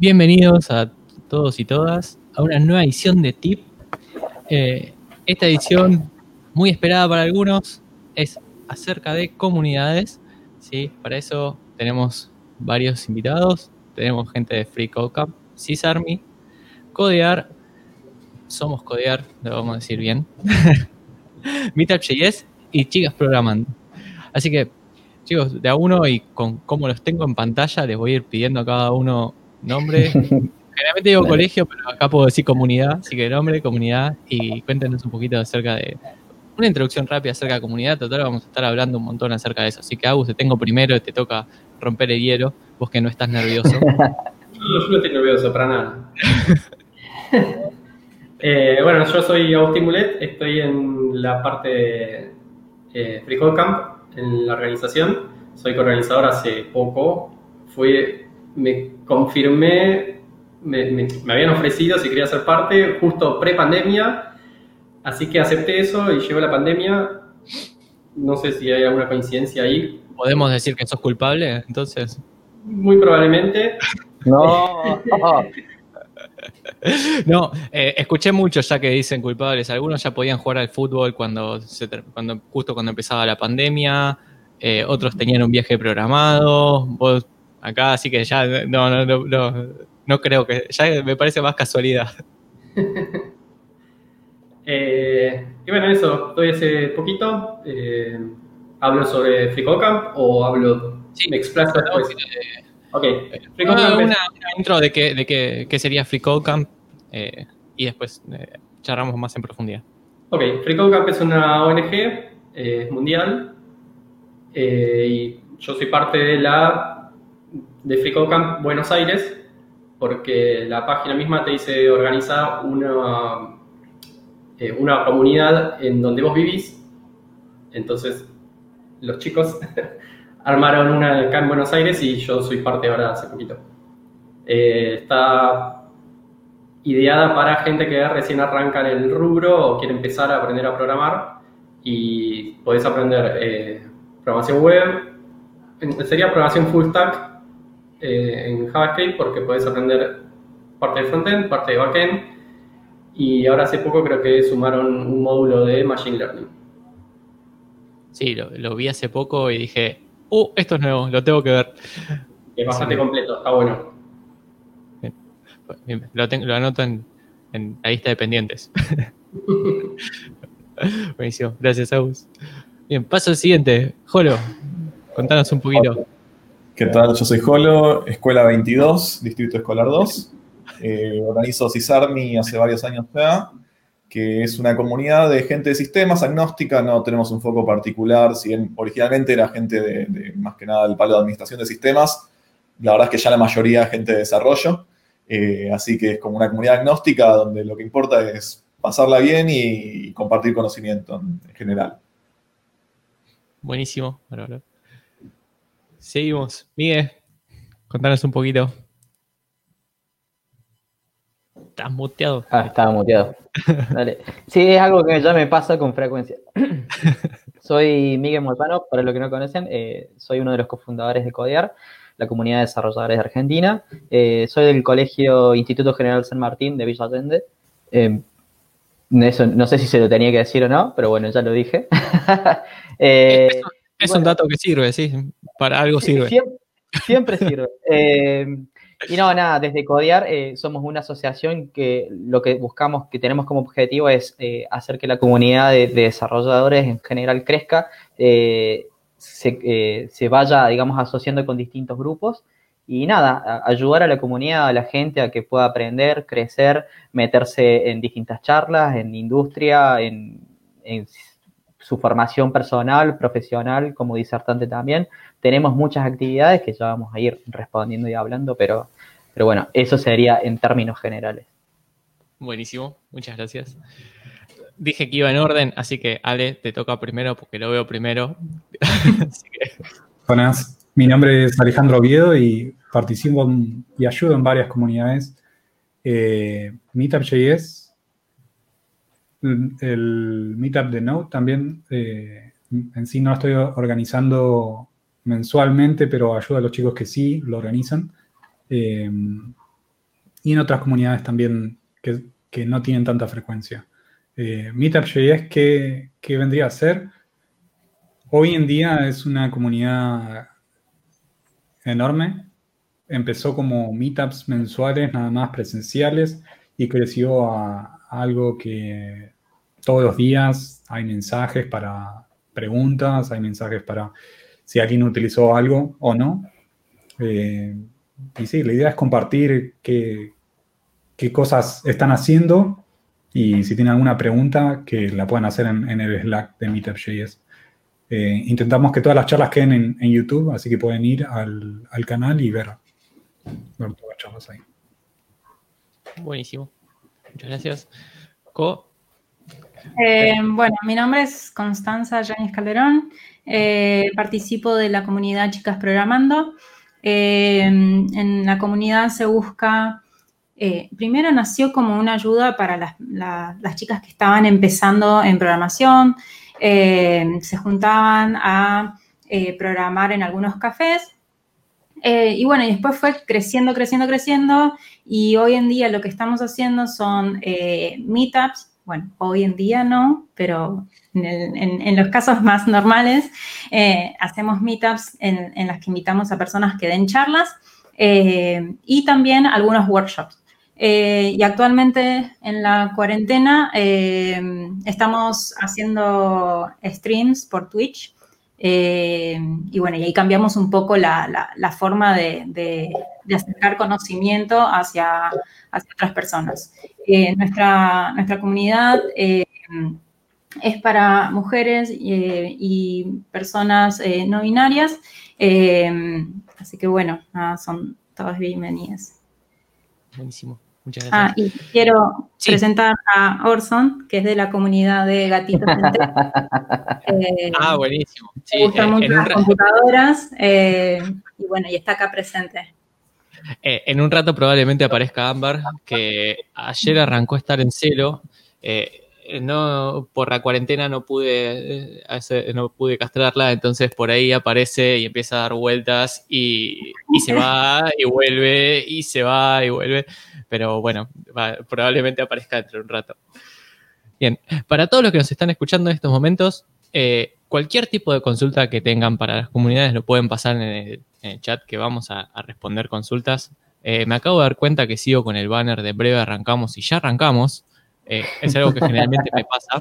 Bienvenidos a todos y todas a una nueva edición de TIP. Eh, esta edición, muy esperada para algunos, es acerca de comunidades. ¿sí? Para eso tenemos varios invitados. Tenemos gente de Free Code Camp, CISARMY, Codear, somos Codear, lo vamos a decir bien, Meetup.js y Chicas Programando. Así que, chicos, de a uno y con cómo los tengo en pantalla, les voy a ir pidiendo a cada uno nombre. Generalmente digo colegio, pero acá puedo decir comunidad, así que nombre, comunidad, y cuéntenos un poquito acerca de una introducción rápida acerca de comunidad. Total, vamos a estar hablando un montón acerca de eso. Así que, Agus, te tengo primero, te toca romper el hielo, vos que no estás nervioso. No, yo no estoy nervioso para nada. Eh, bueno, yo soy Agustín Mulet, estoy en la parte de eh, Free Code Camp, en la organización. Soy coorganizador hace poco. Fui, me confirmé, me, me- me habían ofrecido si quería ser parte justo pre-pandemia, así que acepté eso y llegó la pandemia. No sé si hay alguna coincidencia ahí, ¿Podemos decir que sos culpable? Entonces, muy probablemente. No, no, eh, escuché mucho ya que dicen culpables. Algunos ya podían jugar al fútbol cuando, se cuando justo cuando empezaba la pandemia. eh, otros tenían un viaje programado. Vos acá, así que ya no, no, no, no, no creo que. Ya me parece más casualidad. Eh, y bueno, eso, estoy hace poquito. eh, hablo sobre FreeCodeCamp o hablo, Sí, me explazo después. Ok, Ah, FreeCodeCamp una, una intro de qué de qué- qué sería Free Code Camp eh, y después eh, charlamos más en profundidad. Ok, FreeCodeCamp es una ONG eh, mundial eh, y yo soy parte de la de FreeCodeCamp Buenos Aires porque la página misma te dice organizar una, eh, una comunidad en donde vos vivís. Entonces, los chicos armaron una acá en Buenos Aires y yo soy parte ahora hace poquito. Eh, está ideada para gente que recién arranca en el rubro o quiere empezar a aprender a programar y podés aprender eh, programación web, sería programación full stack eh, en JavaScript porque podés aprender parte de frontend, parte de backend y ahora hace poco creo que sumaron un módulo de machine learning. Sí, lo, lo vi hace poco y dije, uh, esto es nuevo, lo tengo que ver. es bastante Sí. completo, está bueno. Bien, Lo, tengo- lo anoto en, en la lista de pendientes. Buenísimo, gracias, Agus. Bien, paso al siguiente. Jolo, contanos un poquito. ¿Qué tal? Yo soy Jolo, Escuela 22, Distrito Escolar 2. Eh, organizo CISARMI hace varios años ya, que es una comunidad de gente de sistemas agnóstica, no tenemos un foco particular, si bien originalmente era gente de, de, más que nada del palo de administración de sistemas, la verdad es que ya la mayoría es gente de desarrollo, eh, así que es como una comunidad agnóstica donde lo que importa es pasarla bien y, compartir conocimiento en, en general. Buenísimo. bárbaro. Seguimos. Miguel, contanos un poquito. Estás muteado. Ah, estaba muteado. Dale. Sí, es algo que ya me pasa con frecuencia. soy Miguel Molpano, para los que no conocen, eh, soy uno de los cofundadores de Codear, la comunidad de desarrolladores de Argentina. Eh, soy del Colegio Instituto General San Martín de Villa Allende. Eh, eso, no sé si se lo tenía que decir o no, pero bueno, ya lo dije. Eh, es un, dato que sirve, sí. Para algo sirve. Siempre, siempre sirve. Eh, y no, nada, desde Codear eh, somos una asociación que lo que buscamos, que tenemos como objetivo es eh, hacer que la comunidad de, de desarrolladores en general crezca, se, eh, se vaya, digamos, asociando con distintos grupos y nada, ayudar a la comunidad, a la gente a que pueda aprender, crecer, meterse en distintas charlas, en industria, en, en su formación personal, profesional, como disertante también. Tenemos muchas actividades que ya vamos a ir respondiendo y hablando, pero, pero bueno, eso sería en términos generales. Buenísimo, muchas gracias. Dije que iba en orden, así que Ale, te toca primero porque lo veo primero. Que, Buenas, mi nombre es Alejandro Oviedo y participo en- y ayudo en varias comunidades. Eh, Meetup.js, el, Meetup de Node también, eh, en sí no estoy organizando mensualmente, pero ayudo a los chicos que sí lo organizan. Eh, y en otras comunidades también que, que no tienen tanta frecuencia. Eh, Meetup.js, ¿qué, ¿qué vendría a ser? Hoy en día es una comunidad enorme. Empezó como meetups mensuales, nada más presenciales, y creció a, algo que todos los días hay mensajes para preguntas, hay mensajes para si alguien utilizó algo o no. Eh, y sí, la idea es compartir qué, qué, cosas están haciendo y si tienen alguna pregunta que la puedan hacer en, el Slack de Meetup.js. Eh, intentamos que todas las charlas queden en, YouTube, así que pueden ir al, canal y ver. Buenísimo. Muchas gracias. Eh, bueno, mi nombre es Constanza Yanis Calderón. Eh, participo de la comunidad Chicas Programando. en la comunidad se busca, primero nació como una ayuda para las chicas que estaban empezando en programación, eh, se juntaban a eh, programar en algunos cafés. Eh, y bueno, y después fue creciendo, creciendo, creciendo. Y hoy en día lo que estamos haciendo son meetups. Bueno, hoy en día no, pero en, los casos más normales hacemos meetups en, en las que invitamos a personas que den charlas y también algunos workshops. Eh, y actualmente en la cuarentena eh, estamos haciendo streams por Twitch. Eh, y bueno, y ahí cambiamos un poco la, forma de, acercar conocimiento hacia, hacia otras personas. nuestra, nuestra comunidad es para mujeres y, personas no binarias. así que bueno, son todas bienvenidas. Buenísimo. Ah, y quiero presentar a Orson, que es de la comunidad de Gatitos eh, ah, buenísimo. me gustan eh, mucho las computadoras eh, y bueno, y está acá presente. en un rato probablemente aparezca Ámbar, que ayer arrancó a estar en celo. No, por la cuarentena no pude, no pude castrarla, entonces por ahí aparece y empieza a dar vueltas y, se va y vuelve y se va y vuelve pero bueno, probablemente aparezca dentro de un rato. Bien, para todos los que nos están escuchando en estos momentos, eh, cualquier tipo de consulta que tengan para las comunidades lo pueden pasar en el, chat que vamos a, responder consultas. Eh, me acabo de dar cuenta que sigo con el banner de breve arrancamos y ya arrancamos. Eh, es algo que generalmente me pasa.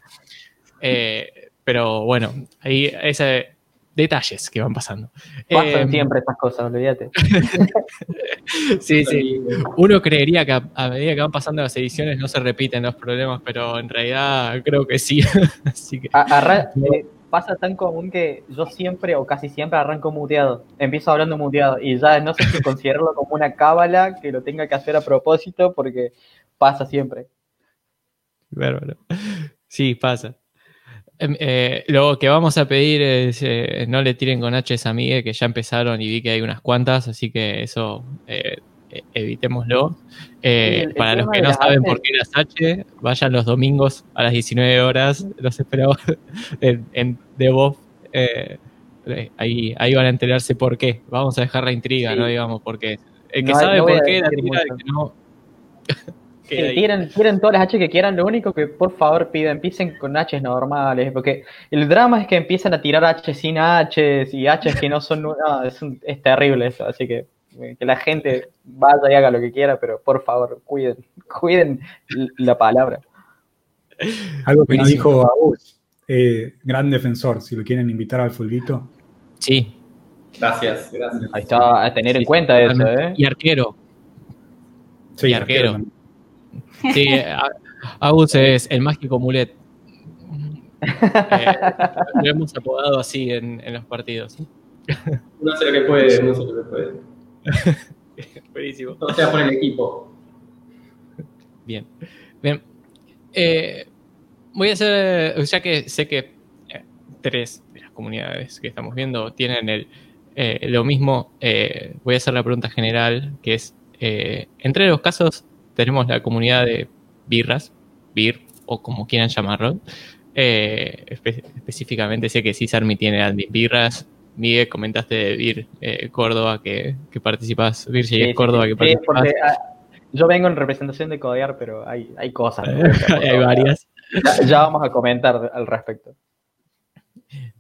pero bueno, ahí ese, detalles que van pasando. Pasan em, siempre estas cosas, olvídate. sí, sí. Uno creería que a, medida que van pasando las ediciones no se repiten los problemas, pero en realidad creo que sí. Así que... Eh, pasa tan común que yo siempre o casi siempre arranco muteado. Empiezo hablando muteado y ya no sé si considerarlo como una cábala que lo tenga que hacer a propósito porque pasa siempre. Bárbaro. Sí, pasa. Em, eh, lo que vamos a pedir es eh, no le tiren con H a Miguel, que ya empezaron y vi que hay unas cuantas, así que eso eh, evitémoslo. para los que no saben por qué las H, vayan los domingos a las 19 horas, los esperamos en, en ahí, ahí van a enterarse por qué. Vamos a dejar la intriga, ¿no? Digamos, porque el que sabe por qué, la tira, el que no. Tiren, todas las H que quieran, lo único que por favor piden, empiecen con H normales, porque el drama es que empiezan a tirar H sin H y H que no son, es, terrible eso, así que eh, que la gente vaya y haga lo que quiera, pero por favor, cuiden, cuiden la palabra. Algo que nos dijo Agus, eh, gran defensor, si lo quieren invitar al fulguito. Sí. Gracias, gracias. Ahí está, a tener en cuenta eso, ¿eh? Y arquero. Sí, y arquero. Sí, Agus es el mágico mulet. Eh, lo hemos apodado así en, los partidos. No sé lo que puede, no sé lo que puede. Buenísimo. O sea, por el equipo. Bien. Bien. Eh, voy a hacer, ya que sé que eh, tres de las comunidades que estamos viendo tienen el, lo mismo, voy a hacer la pregunta general, que es, entre los casos tenemos la comunidad de birras, bir o como quieran llamarlo. Eh, específicamente sé que Cisarmi tiene admin birras. Miguel, comentaste de Vir eh, Córdoba que, que participas, Vir sí, Córdoba que participas. Ah, yo vengo en representación de Codear, pero hay, hay cosas. ¿no? hay varias. Ya, ya vamos a comentar al respecto.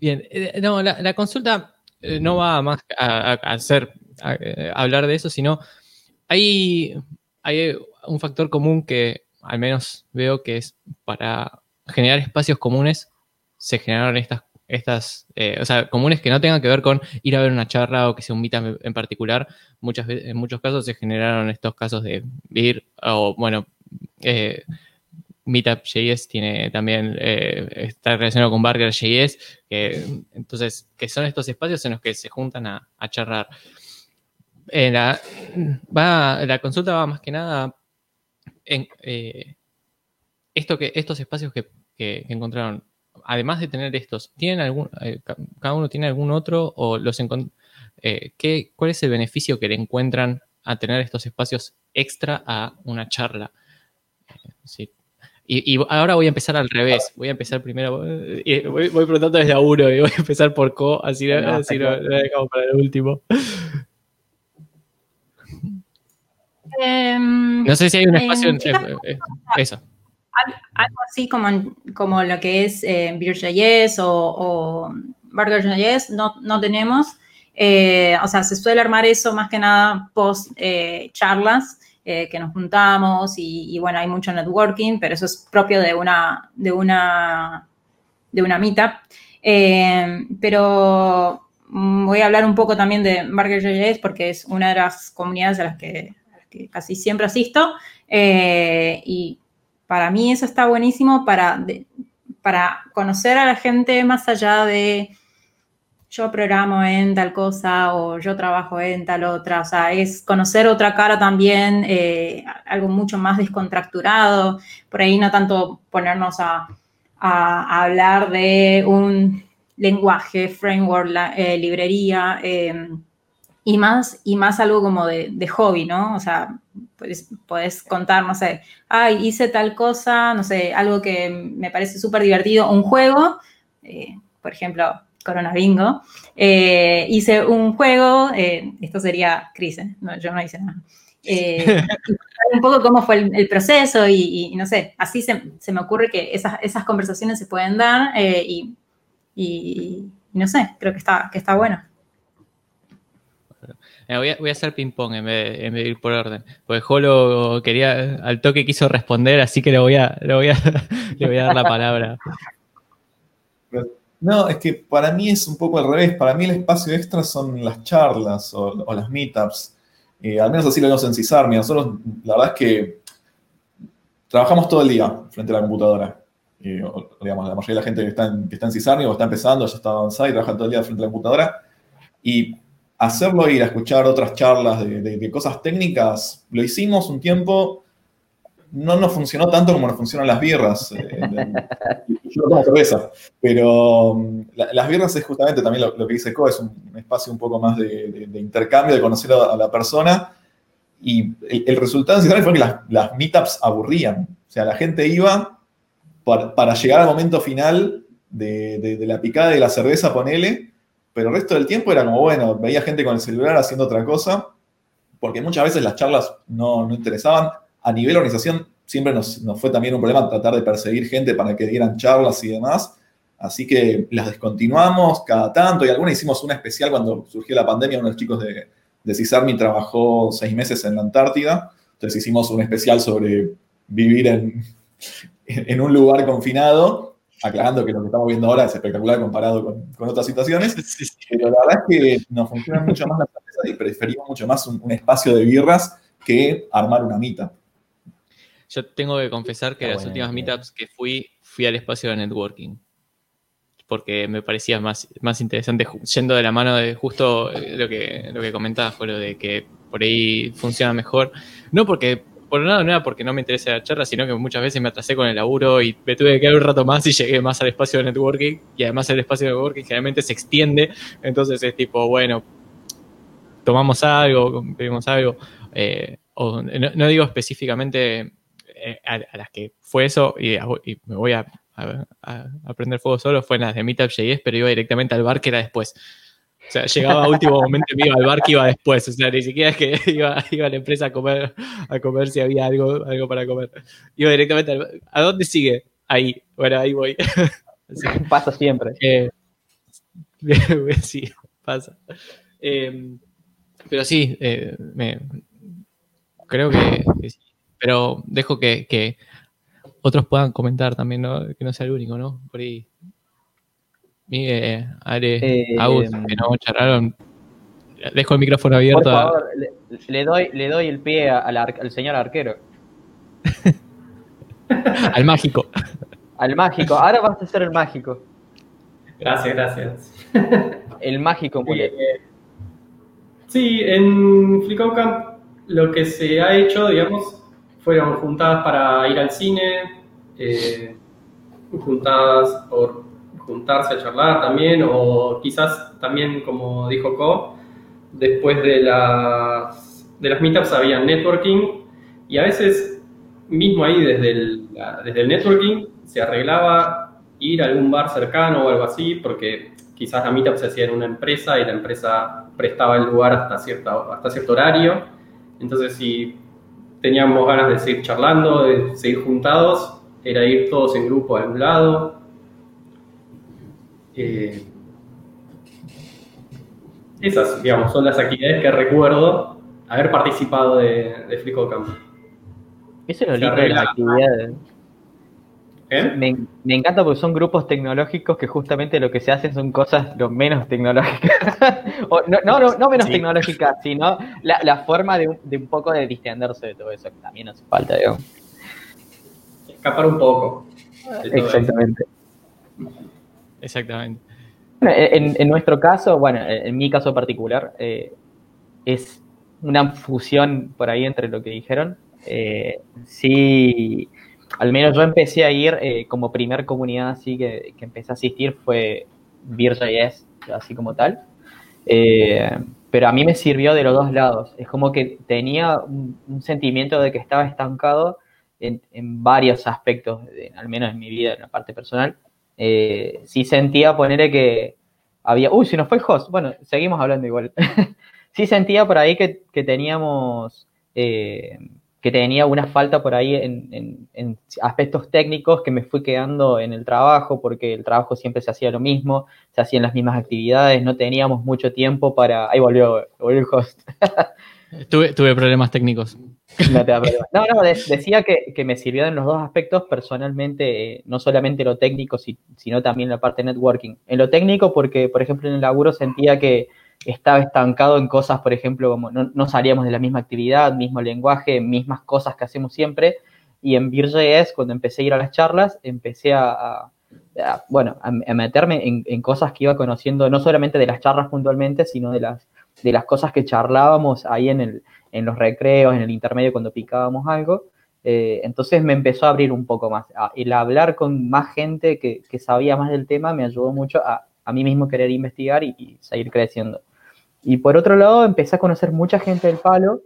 Bien, eh, no, la, la consulta no va más a, hacer, a, hablar de eso, sino hay, hay un factor común que al menos veo que es para generar espacios comunes, se generaron estas, estas eh, o sea, comunes que no tengan que ver con ir a ver una charla o que sea un meetup en- particular. Muchas en muchos casos se generaron estos casos de ir, o bueno, eh, Meetup.js tiene también, eh, está relacionado con Burger.js, que, entonces, que son estos espacios en los que se juntan a, a charlar. Eh, la consulta va más que nada en eh, esto que, estos espacios que, que- que encontraron, además de tener estos, ¿tienen algún, eh, ca- cada uno tiene algún otro o los eh, ¿qué, ¿Cuál es el beneficio que le encuentran a tener estos espacios extra a una charla? Eh, sí. Y, y ahora voy a empezar al revés. Voy a empezar primero. y voy, voy preguntando desde a uno y voy a empezar por Co, así, No, así está lo, lo dejamos para el último. Em, No sé si hay un Eh, espacio. en- chicas, eh, eh, eso. algo así como, como lo que es eh, Beer.js o, o Burger.js, no, no tenemos. Eh, o sea, se suele armar eso más que nada post eh, charlas eh, que nos juntamos y, y, bueno, hay mucho networking, pero eso es propio de una, de una, de una meetup. Eh, pero voy a hablar un poco también de Burger.js porque es una de las comunidades a las que, que casi siempre asisto. Eh, y para mí eso está buenísimo para, para conocer a la gente más allá de yo programo en tal cosa o yo trabajo en tal otra. O sea, es conocer otra cara también, eh, algo mucho más descontracturado. Por ahí no tanto ponernos a, a- hablar de un lenguaje, framework, eh, librería. eh, y más, y más algo como de, de hobby, ¿no? O sea, pues, podés contar, no sé, ay, hice tal cosa, no sé, algo que me parece súper divertido, un juego, eh, por ejemplo, Corona Bingo, eh, hice un juego, eh, esto sería Cris. No, yo no hice nada. Eh, un poco cómo fue el, el proceso y, y no sé, así se, se me ocurre que esas, esas conversaciones se pueden dar eh, y, y- y no sé, creo que está, que está bueno. Eh, voy, a, hacer ping-pong en, en vez de ir por orden. Porque Jolo quería, al toque quiso responder, así que le voy a, dar la palabra. No, es que para mí es un poco al revés. Para mí el espacio extra son las charlas o, las meetups. Eh, al menos así lo vemos en CISARMI. Nosotros, la verdad es que trabajamos todo el día frente a la computadora. Eh, digamos, la mayoría de la gente que está en, que o está empezando, ya está avanzada y trabaja todo el día frente a la computadora. Y hacerlo ir a escuchar otras charlas de, cosas técnicas, lo hicimos un tiempo. No nos funcionó tanto como nos funcionan las birras. eh, yo tomo cerveza. Pero la- las birras es justamente también lo, lo que dice Co, es un, espacio un poco más de, de- intercambio, de conocer a, la persona. Y el, resultado en fue que las, las meetups aburrían. O sea, la gente iba para, para llegar al momento final de la picada de la cerveza, ponele, pero el resto del tiempo era como, bueno, veía gente con el celular haciendo otra cosa, porque muchas veces las charlas no, no interesaban. A nivel organización siempre nos, fue también un problema tratar de perseguir gente para que dieran charlas y demás. Así que las descontinuamos cada tanto y algunas hicimos una especial cuando surgió la pandemia. Uno de los chicos de, de CISARMI trabajó seis meses en la Antártida. Entonces hicimos un especial sobre vivir en, en un lugar confinado, aclarando que lo que estamos viendo ahora es espectacular comparado con, con otras situaciones. Sí, sí. Pero la verdad es que nos funcionan mucho más las cervezas y preferimos mucho más un, un espacio de birras que armar una mitad. Yo tengo que confesar que Está las buena últimas meetups que fui, fui al espacio de networking. Porque me parecía más, más interesante, yendo de la mano de justo eh, lo que, lo que comentabas, Jolo, de que por ahí funciona mejor. No porque, por un lado, no era porque no me interesa la charla, sino que muchas veces me atrasé con el laburo y me tuve que quedar un rato más y llegué más al espacio de networking. Y además el espacio de networking generalmente se extiende, entonces es tipo, bueno, tomamos algo, bebimos algo. eh, no, digo específicamente eh, a, las que fue eso y, a- y me voy a, a- prender fuego solo, fue en las de Meetup.js, pero iba directamente al bar que era después. O sea, llegaba a último momento y me iba al bar que iba después. O sea, ni siquiera es que iba, iba a la empresa a comer, a comer si había algo, algo para comer. Iba directamente al bar. ¿A dónde sigue? Ahí. Bueno, ahí voy. Así Pasa siempre. eh, sí, pasa. Eh, pero sí, eh, me- creo que, que sí. Pero dejo que, que otros puedan comentar también, ¿no? Que no sea el único, ¿no? Por ahí. Miguel, Ale, Eh, Agus, que no charlaron. Dejo el micrófono Por abierto a- favor, le, le doy, le doy el pie al, ar- al señor arquero, al mágico. al mágico. Ahora vas a ser el mágico. Gracias, gracias. El mágico Mulet. Eh, sí, en Flickout Camp lo que se ha hecho, digamos, fueron juntadas para ir al cine, eh, juntadas por juntarse a charlar también, o quizás también, como dijo Co, después de las, de las meetups había networking, y a veces, mismo ahí desde el, desde el networking, se arreglaba ir a algún bar cercano o algo así, porque quizás la meetup se hacía en una empresa y la empresa prestaba el lugar hasta, cierta, hasta cierto horario. Entonces, si teníamos ganas de seguir charlando, de seguir juntados, era ir todos en grupo a algún lado. Eh, esas, digamos, son las actividades que recuerdo haber participado de, de. Eso es lo lindo de las actividades. ¿Eh? Me, me encanta porque son grupos tecnológicos que justamente lo que se hacen son cosas lo menos tecnológicas. O, no, no, no, no menos Sí. tecnológicas, sino la, la forma de un, de un poco de distenderse de todo eso, que también hace falta, digamos. Escapar un poco. eso. Exactamente. Bueno, En, en nuestro caso, bueno, en mi caso particular, eh, es una fusión por ahí entre lo que dijeron. Eh, sí, al menos yo empecé a ir eh, como primer comunidad así que, que empecé a asistir fue Vir.js, así como tal. Eh, pero a mí me sirvió de los dos lados. Es como que tenía un, un sentimiento de que estaba estancado en, en varios aspectos, de- al menos en mi vida, en la parte personal. Eh, sí sentía ponerle que había. Uy, se nos fue el host. Bueno, seguimos hablando igual. sí sentía por ahí que, que teníamos. eh, que tenía una falta por ahí en, en- aspectos técnicos que me fui quedando en el trabajo, porque el trabajo siempre se hacía lo mismo, se hacían las mismas actividades, no teníamos mucho tiempo para. Ahí volvió, volvió el host. Tuve, tuve problemas técnicos. No. No, no, de- decía que, que me sirvió en los dos aspectos personalmente, eh, no solamente lo técnico, si- sino también la parte de networking. En lo técnico, porque, por ejemplo, en el laburo sentía que estaba estancado en cosas, por ejemplo, como no, no salíamos de la misma actividad, mismo lenguaje, mismas cosas que hacemos siempre. Y en Vir.js, cuando empecé a ir a las charlas, empecé a, bueno, a, meterme en cosas que iba conociendo, no solamente de las charlas puntualmente, sino de las, de las cosas que charlábamos ahí en el, en los recreos, en el intermedio cuando picábamos algo. Eh, entonces me empezó a abrir un poco más. Ah, El hablar con más gente que, que sabía más del tema me ayudó mucho a, a mí mismo querer investigar y, y seguir creciendo. Y por otro lado, empecé a conocer mucha gente del palo,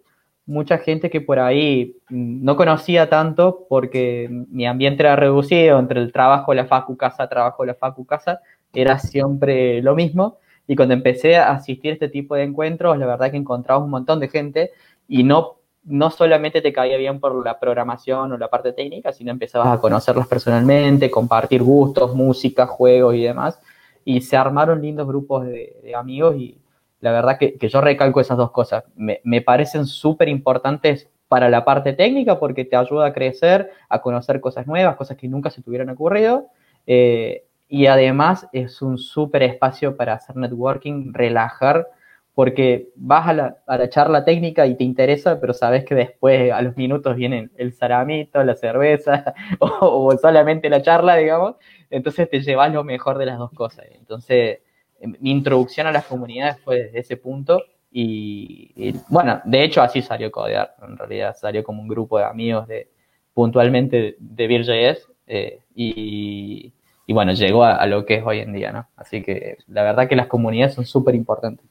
mucha gente que por ahí mm, no conocía tanto porque mi ambiente era reducido entre el trabajo, la facu, casa, trabajo, la facu, casa, era siempre lo mismo. Y cuando empecé a asistir a este tipo de encuentros, la verdad que encontraba un montón de gente y no, no solamente te caía bien por la programación o la parte técnica, sino empezabas a conocerlos personalmente, compartir gustos, música, juegos y demás. Y se armaron lindos grupos de, de amigos y la verdad que, que yo recalco esas dos cosas. Me, me parecen súper importantes para la parte técnica porque te ayuda a crecer, a conocer cosas nuevas, cosas que nunca se te hubieran ocurrido. Eh, y además es un súper espacio para hacer networking, relajar, porque vas a la, a la charla técnica y te interesa, pero sabes que después a los minutos viene el saramito, la cerveza o, solamente la charla, digamos. Entonces te llevas lo mejor de las dos cosas. Entonces mi introducción a las comunidades fue desde ese punto y, bueno, de hecho así salió Codear, en realidad salió como un grupo de amigos de puntualmente de Vir.js eh, y, y, bueno, llegó a, a, lo que es hoy en día, ¿no? Así que la verdad que las comunidades son súper importantes.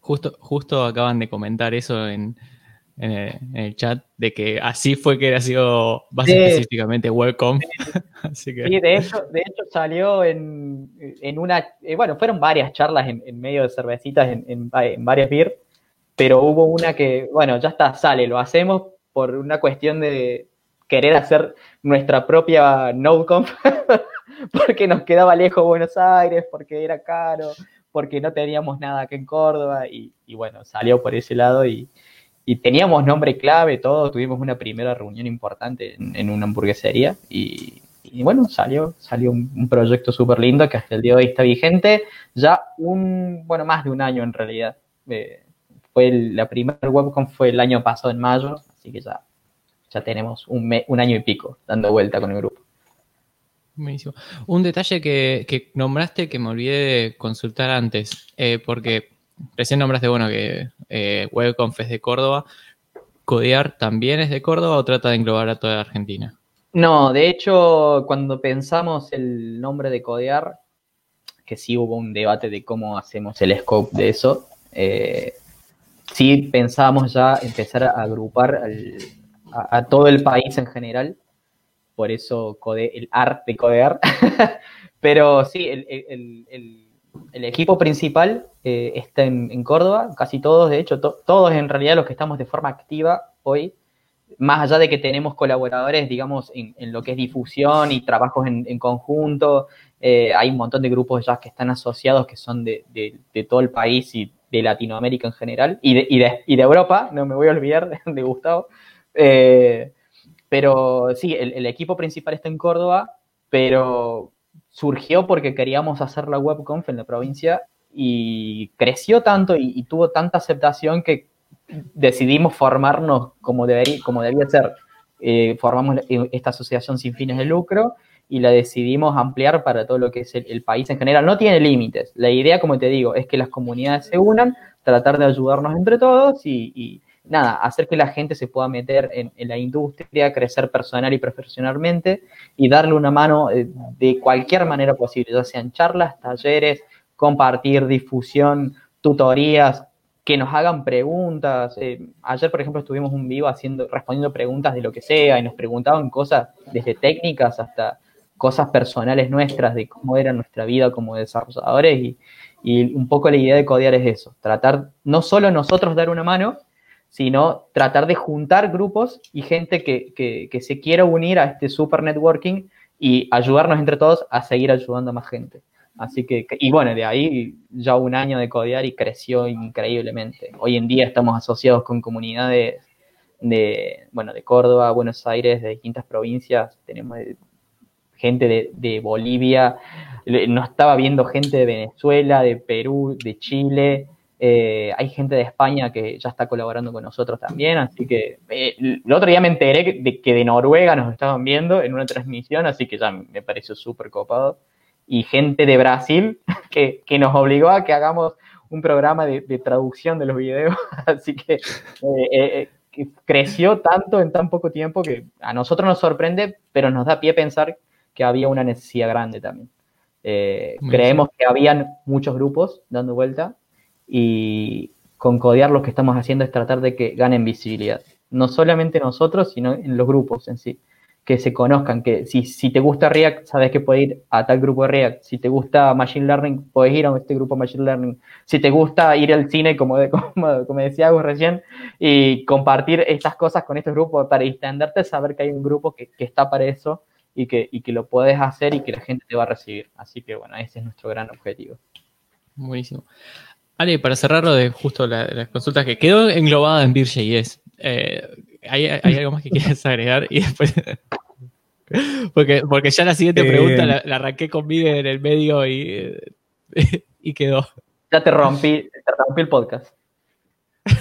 Justo, justo acaban de comentar eso en, en el, en el chat de que así fue que era sido más específicamente Welcome. así que... Sí, de hecho, de hecho salió en, en una, eh, bueno, fueron varias charlas en, en medio de cervecitas en, en, en varias beer, pero hubo una que, bueno, ya está, sale, lo hacemos por una cuestión de querer hacer nuestra propia NodeConf, porque nos quedaba lejos Buenos Aires, porque era caro, porque no teníamos nada aquí en Córdoba, y, bueno, salió por ese lado y, teníamos nombre clave, todo, tuvimos una primera reunión importante en, una hamburguesería, y, bueno, salió, salió un, proyecto súper lindo que hasta el día de hoy está vigente, ya un, bueno, más de un año en realidad. Eh, fue la primera webcon fue el año pasado en mayo, así que ya, ya tenemos un año y pico dando vuelta con el grupo. Buenísimo. Un detalle que, nombraste que me olvidé de consultar antes, eh, porque recién nombraste, bueno, que eh, WebConf es de Córdoba. ¿Codear también es de Córdoba o trata de englobar a toda Argentina? No, de hecho, cuando pensamos el nombre de Codear, que sí hubo un debate de cómo hacemos el scope de eso, eh, sí pensábamos ya empezar a agrupar a, todo el país en general, por eso el art de codear, pero sí, el, el, el, equipo principal eh, está en, en, Córdoba, casi todos, de hecho, to, todos en realidad los que estamos de forma activa hoy, más allá de que tenemos colaboradores, digamos, en, en lo que es difusión y trabajos en, en conjunto, eh, hay un montón de grupos ya que están asociados que son de, de, todo el país y de Latinoamérica en general y de, y de, y de Europa, no me voy a olvidar de, de Gustavo. Eh, pero sí, el, equipo principal está en Córdoba, pero surgió porque queríamos hacer la webconf en la provincia y creció tanto y, tuvo tanta aceptación que decidimos formarnos como, debería, debía ser. Eh, formamos esta asociación sin fines de lucro y la decidimos ampliar para todo lo que es el, país en general. No tiene límites. La idea, como te digo, es que las comunidades se unan, tratar de ayudarnos entre todos y nada, hacer que la gente se pueda meter en, la industria, crecer personal y profesionalmente y darle una mano eh, de cualquier manera posible, ya sean charlas, talleres, compartir, difusión, tutorías, que nos hagan preguntas. Eh, ayer, por ejemplo, estuvimos un vivo haciendo, respondiendo preguntas de lo que sea y nos preguntaban cosas desde técnicas hasta cosas personales nuestras de cómo era nuestra vida como desarrolladores y, y, un poco la idea de codear es eso, tratar no solo nosotros dar una mano, sino tratar de juntar grupos y gente que, que, que se quiera unir a este super networking y ayudarnos entre todos a seguir ayudando a más gente. Así que, y bueno, de ahí ya un año de codear y creció increíblemente. Hoy en día estamos asociados con comunidades de, bueno, de Córdoba, Buenos Aires, de distintas provincias, tenemos gente de, de, Bolivia, nos estaba viendo gente de Venezuela, de Perú, de Chile, eh, hay gente de España que ya está colaborando con nosotros también, así que eh, el otro día me enteré de que de Noruega nos estaban viendo en una transmisión, así que ya me pareció súper copado. Y gente de Brasil que, que, nos obligó a que hagamos un programa de, de traducción de los videos, así que eh, que creció tanto en tan poco tiempo que a nosotros nos sorprende, pero nos da pie a pensar que había una necesidad grande también. Eh, creemos que habían muchos grupos dando vuelta y con Codear lo que estamos haciendo es tratar de que ganen visibilidad. No solamente nosotros, sino en los grupos en sí. Que se conozcan, que si, si te gusta React, sabes que puedes ir a tal grupo de React. Si te gusta Machine Learning, puedes ir a este grupo Machine Learning. Si te gusta ir al cine, como, de, como, como decía Agus recién, y compartir estas cosas con estos grupos para extenderte, saber que hay un grupo que, que está para eso y que, y que lo puedes hacer y que la gente te va a recibir. Así que bueno, ese es nuestro gran objetivo. Buenísimo. Ale, para cerrar lo de justo la, las consultas que quedó englobada en Vir.js, eh, ¿hay, ¿hay, algo más que quieras agregar? Y después, porque, porque ya la siguiente eh, pregunta la, la, arranqué con Miguel en el medio y, y quedó. Ya te rompí, te rompí el podcast.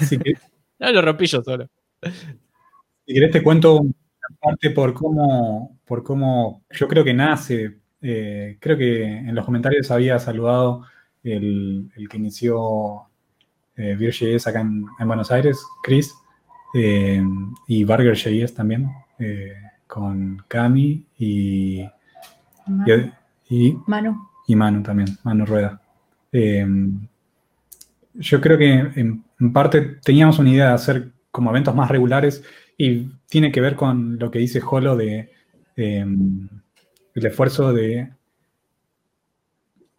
Si no, lo rompí yo solo. Si querés te cuento parte por cómo, por cómo yo creo que nace. Eh, creo que en los comentarios había saludado el, el que inició eh, Vir.js acá en, en, Buenos Aires, Chris, eh, y Burger.js también, eh, con Cami y, Manu. y, y, Manu. y Manu también, Manu Rueda. Eh, yo creo que en, en, parte teníamos una idea de hacer como eventos más regulares y tiene que ver con lo que dice Holo de eh, el esfuerzo de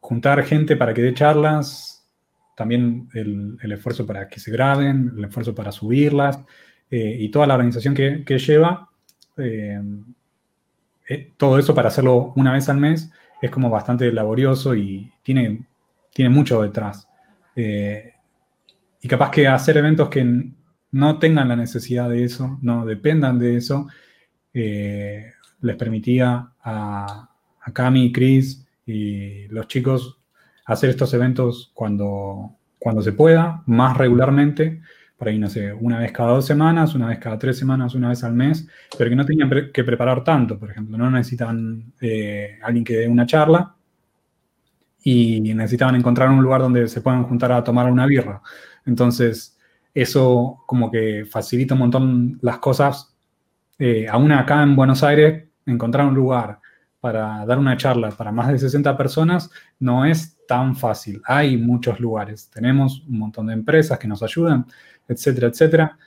juntar gente para que dé charlas, también el, esfuerzo para que se graben, el esfuerzo para subirlas eh, y toda la organización que, lleva. Eh, todo eso para hacerlo una vez al mes es como bastante laborioso y tiene, tiene mucho detrás. y capaz que hacer eventos que no tengan la necesidad de eso, no dependan de eso, eh, les permitía a, a Cami, Chris y los chicos hacer estos eventos cuando, cuando se pueda, más regularmente, por ahí, no sé, una vez cada dos semanas, una vez cada tres semanas, una vez al mes, pero que no tenían que preparar tanto, por ejemplo, no necesitan eh, alguien que dé una charla y necesitaban encontrar un lugar donde se puedan juntar a tomar una birra. Entonces, eso como que facilita un montón las cosas. Eh, aún acá en Buenos Aires, encontrar un lugar para dar una charla para más de 60 personas no es tan fácil. Hay muchos lugares, tenemos un montón de empresas que nos ayudan, etcétera, etcétera,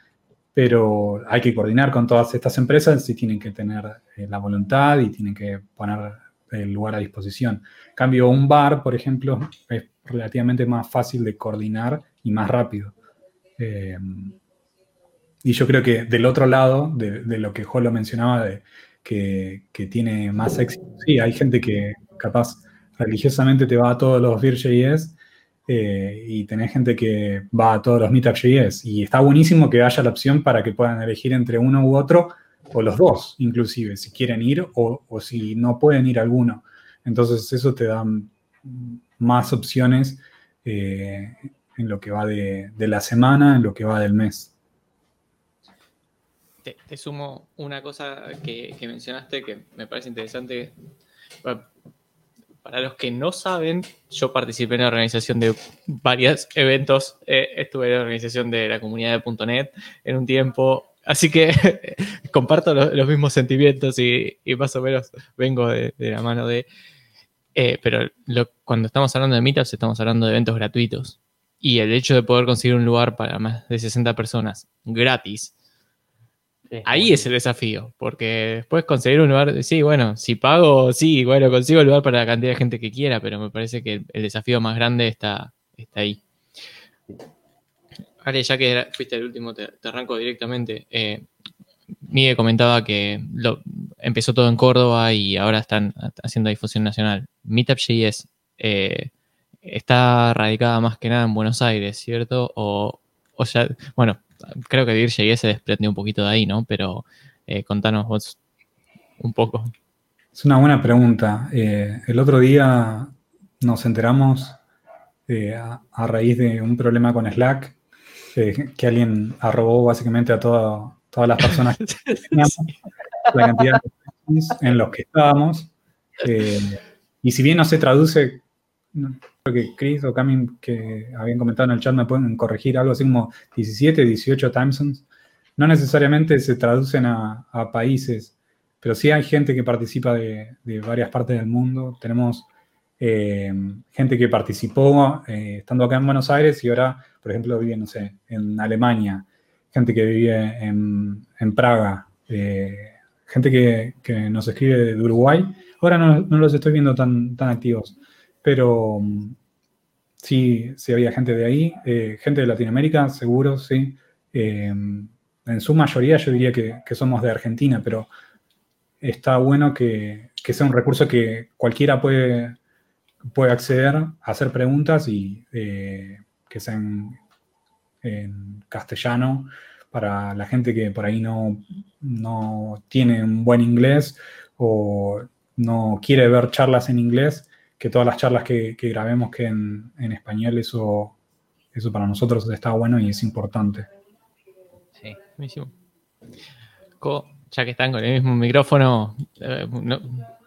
pero hay que coordinar con todas estas empresas y tienen que tener eh, la voluntad y tienen que poner el lugar a disposición. Cambio, un bar, por ejemplo, es relativamente más fácil de coordinar y más rápido. Eh, y yo creo que del otro lado, de, lo que Jolo mencionaba, de que, tiene más éxito, sí, hay gente que capaz religiosamente te va a todos los Vir.js eh, y tenés gente que va a todos los Meetup.js. Y está buenísimo que haya la opción para que puedan elegir entre uno u otro, o los dos, inclusive, si quieren ir o, si no pueden ir alguno. Entonces eso te da más opciones eh, en lo que va de, la semana, en lo que va del mes. Te, sumo una cosa que, mencionaste que me parece interesante. Para los que no saben, yo participé en la organización de varios eventos. Eh, estuve en la organización de la comunidad de .NET en un tiempo. Así que comparto los, mismos sentimientos y, más o menos vengo de, la mano de... Eh, pero cuando estamos hablando de meetups, estamos hablando de eventos gratuitos y el hecho de poder conseguir un lugar para más de 60 personas gratis, ahí es el desafío, porque después conseguir un lugar, sí, bueno, si pago, sí, bueno, consigo el lugar para la cantidad de gente que quiera, pero me parece que el desafío más grande está, está ahí. Ale, ya que fuiste el último, te, arranco directamente. Eh, Miguel comentaba que lo, empezó todo en Córdoba y ahora están haciendo difusión nacional. Meetup.js eh, está radicada más que nada en Buenos Aires, ¿cierto? O, o sea, bueno, creo que Vir.js se desprende un poquito de ahí, ¿no? Pero eh, contanos vos un poco. Es una buena pregunta. Eh, el otro día nos enteramos eh, a, raíz de un problema con Slack, que alguien arrobó básicamente a todas las personas que teníamos, la cantidad de en los que estábamos. y si bien no se traduce creo que Chris o Camin que habían comentado en el chat me pueden corregir algo así como 17, 18 timezones. No necesariamente se traducen a, países, pero sí hay gente que participa de, varias partes del mundo. Tenemos eh, gente que participó eh, estando acá en Buenos Aires y ahora, por ejemplo, vive, no sé, en Alemania. Gente que vive en, Praga. Eh, gente que, nos escribe de Uruguay. Ahora no, los estoy viendo tan activos pero mm, sí, sí había gente de ahí, eh, gente de Latinoamérica, seguro, sí. Eh, en su mayoría yo diría que, somos de Argentina, pero está bueno que, sea un recurso que cualquiera puede, puede acceder a hacer preguntas y eh, que sean en castellano para la gente que por ahí no, no tiene un buen inglés o no quiere ver charlas en inglés que todas las charlas que, grabemos que en, español, eso, eso para nosotros está bueno y es importante. Sí, buenísimo. ya que están con el mismo micrófono, eh,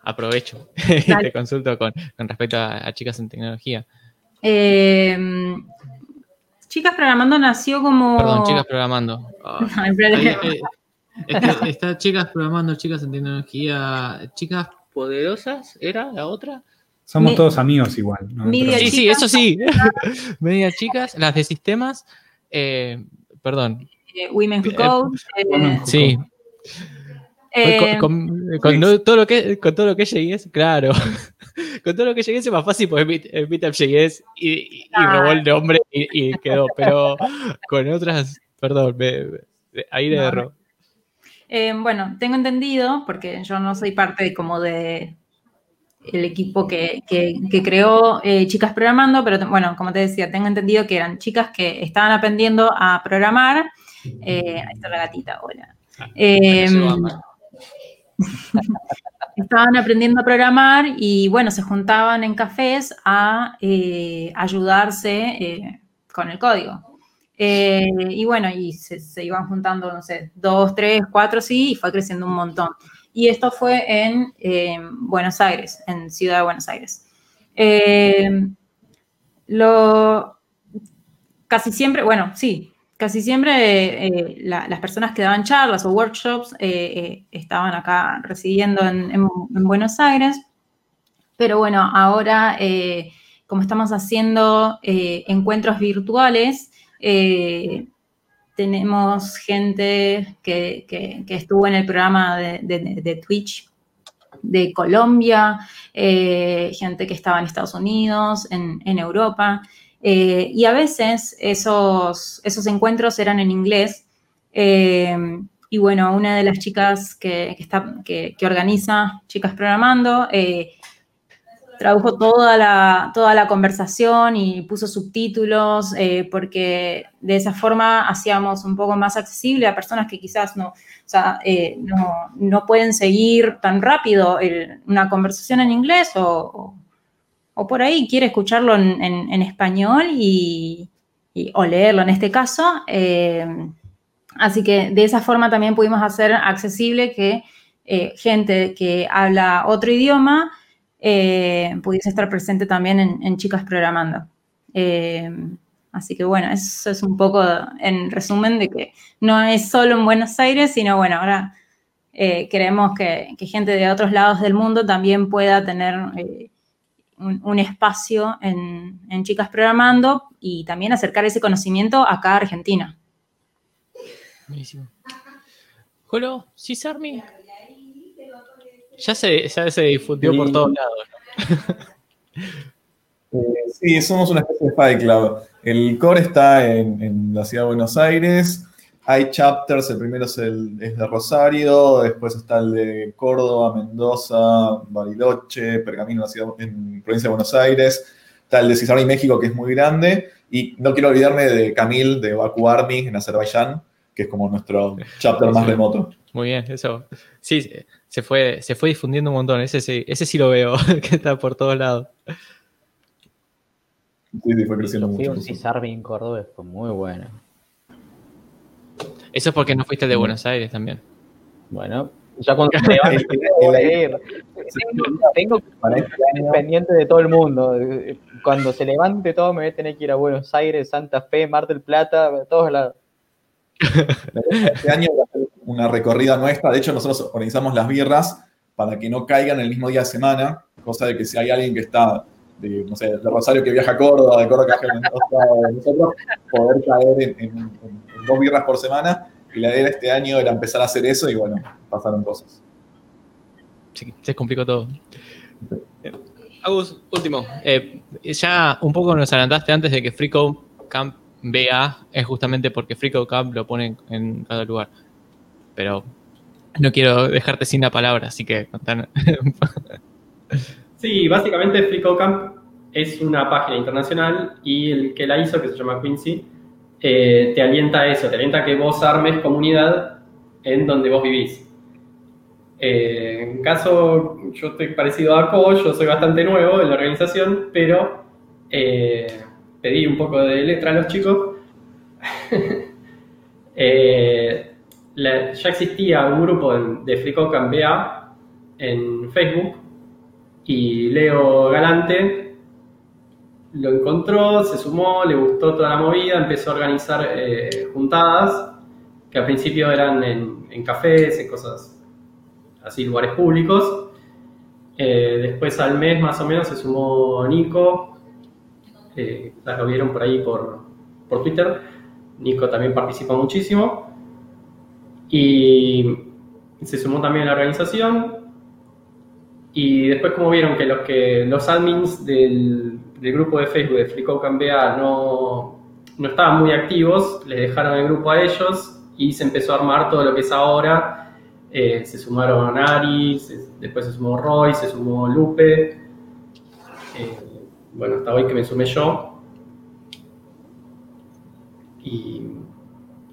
aprovecho y te consulto con, respecto a, Chicas en Tecnología. Em, chicas Programando nació como... Perdón, Chicas Programando. Eh, está Chicas Programando, Chicas en Tecnología, Chicas Poderosas, ¿era la otra? Somos todos amigos igual. Sí, sí, eso sí. Media chicas, las de sistemas. Eh, perdón, eh, Women Who Code. eh, Women Who Sí. eh, con, con- con no- todo lo que, con todo lo que JS, claro. con todo lo que JS es más fácil porque es Meet- es Meetup.js y, y, y robó el nombre y, y quedó. Pero con otras, perdón, me- me- ahí le No, erró. Eh, bueno, tengo entendido, porque yo no soy parte de, como de el equipo que, que- que creó eh, Chicas Programando, pero bueno, como te decía, tengo entendido que eran chicas que estaban aprendiendo a programar. Eh, ahí está la gatita, hola. Eh, Se va, Mar. estaban aprendiendo a programar y bueno, se juntaban en cafés a eh, ayudarse con el código. Eh, y bueno, y se, se iban juntando, no sé, dos, tres, cuatro, sí, y fue creciendo un montón. Y esto fue en eh, Buenos Aires, en Ciudad de Buenos Aires. Eh, lo, casi siempre, bueno, sí, casi siempre eh, la- las personas que daban charlas o workshops estaban acá residiendo en, en- en Buenos Aires. Pero bueno, ahora, como estamos haciendo encuentros virtuales, tenemos gente que, que- estuvo en el programa de, Twitch de Colombia, eh, gente que estaba en Estados Unidos, en, Europa. eh, y a veces esos, esos encuentros eran en inglés. eh, y bueno, una de las chicas que, que organiza Chicas Programando tradujo toda la, toda la conversación y puso subtítulos, eh, porque de esa forma hacíamos un poco más accesible a personas que quizás no, o sea, eh, no, no pueden seguir tan rápido una conversación en inglés o, o- por ahí quiere escucharlo en, en- español y, o leerlo en este caso. eh, así que de esa forma también pudimos hacer accesible que gente que habla otro idioma eh, pudiese estar presente también en, Chicas Programando. Eh, así que bueno, eso es un poco en resumen de que no es solo en Buenos Aires, sino bueno, ahora eh, queremos que, que gente de otros lados del mundo también pueda tener eh, un, espacio en, en Chicas Programando y también acercar ese conocimiento acá a Argentina. Buenísimo. Jolo, Cisarmi. Ya se, ya se difundió por todos lados. Eh, sí, somos una especie de Fight Club. El core está en, en la ciudad de Buenos Aires. Hay chapters, el primero es, el, es de Rosario, después está el de Córdoba, Mendoza, Bariloche, Pergamino en, la ciudad, en provincia de Buenos Aires. Está el de Cisarmi, México, que es muy grande. Y no quiero olvidarme de Camil, de Baku Army, en Azerbaiyán, que es como nuestro chapter más remoto. Muy bien, eso. Sí, se- fue, se fue difundiendo un montón. Ese, sí- ese sí lo veo, que está por todos lados. Sí, sí, fue creciendo Yo fui a mucho. un Cisarbi en Córdoba, fue muy bueno. Eso es porque no fuiste el de Buenos Aires también. Bueno, ya cuando me levante, El- voy a el- ir. Tengo, tengo que estar este pendiente de todo el mundo. Cuando se levante todo, me voy a tener que ir a Buenos Aires, Santa Fe, Mar del Plata, a todos lados. Este año una recorrida nuestra. De hecho, nosotros organizamos las birras para que no caigan el mismo día de semana. Cosa de que si hay alguien que está de, no sé, de Rosario que viaja a Córdoba, de Córdoba que viaja a Mendoza, de nosotros, poder caer en, en- en- en dos birras por semana. Y la idea de este año era empezar a hacer eso y bueno, pasaron cosas. Sí, se complicó todo. Agus, último. Eh, ya un poco nos adelantaste antes de que Freako Camp BA es justamente porque Freako Camp lo ponen en cada lugar. Pero no quiero dejarte sin la palabra, así que contanos. Sí, básicamente FreeCodeCamp es una página internacional y el que la hizo, que se llama Quincy, eh, te alienta a eso, te alienta a que vos armes comunidad en donde vos vivís. Eh, en caso, yo estoy parecido a Co, yo soy bastante nuevo en la organización, pero eh, pedí un poco de letra a los chicos. ya existía un grupo de FreeCodeCamp BA en Facebook y Leo Galante lo encontró, se sumó, le gustó toda la movida, empezó a organizar eh, juntadas que al principio eran en, cafés, en cosas así, lugares públicos. Eh, después al mes más o menos se sumó Nico, eh, lo vieron por ahí por, por Twitter, Nico también participa muchísimo. Y se sumó también a la organización. Y después como vieron que los, que, los admins del, grupo de Facebook de FreeCode no, no estaban muy activos, les dejaron el grupo a ellos y se empezó a armar todo lo que es ahora. Eh, se sumaron Ari, después se sumó Roy, se sumó Lupe. Eh, bueno, hasta hoy que me sumé yo. Y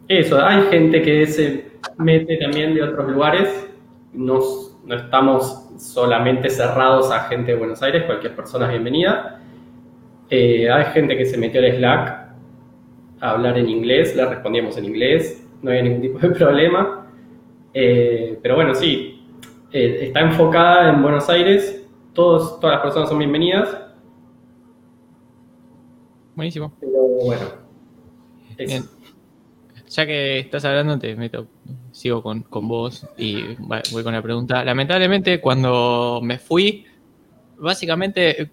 eso, hay gente que se mete también de otros lugares. No, no estamos solamente cerrados a gente de Buenos Aires, cualquier persona es bienvenida. Eh, hay gente que se metió al Slack a hablar en inglés, le respondíamos en inglés, no había ningún tipo de problema. Eh, pero bueno, sí, eh, está enfocada en Buenos Aires, todos, todas las personas son bienvenidas. Buenísimo. Pero bueno. Bien. Ya que estás hablando, te meto, sigo con, vos y voy con la pregunta. Lamentablemente, cuando me fui, básicamente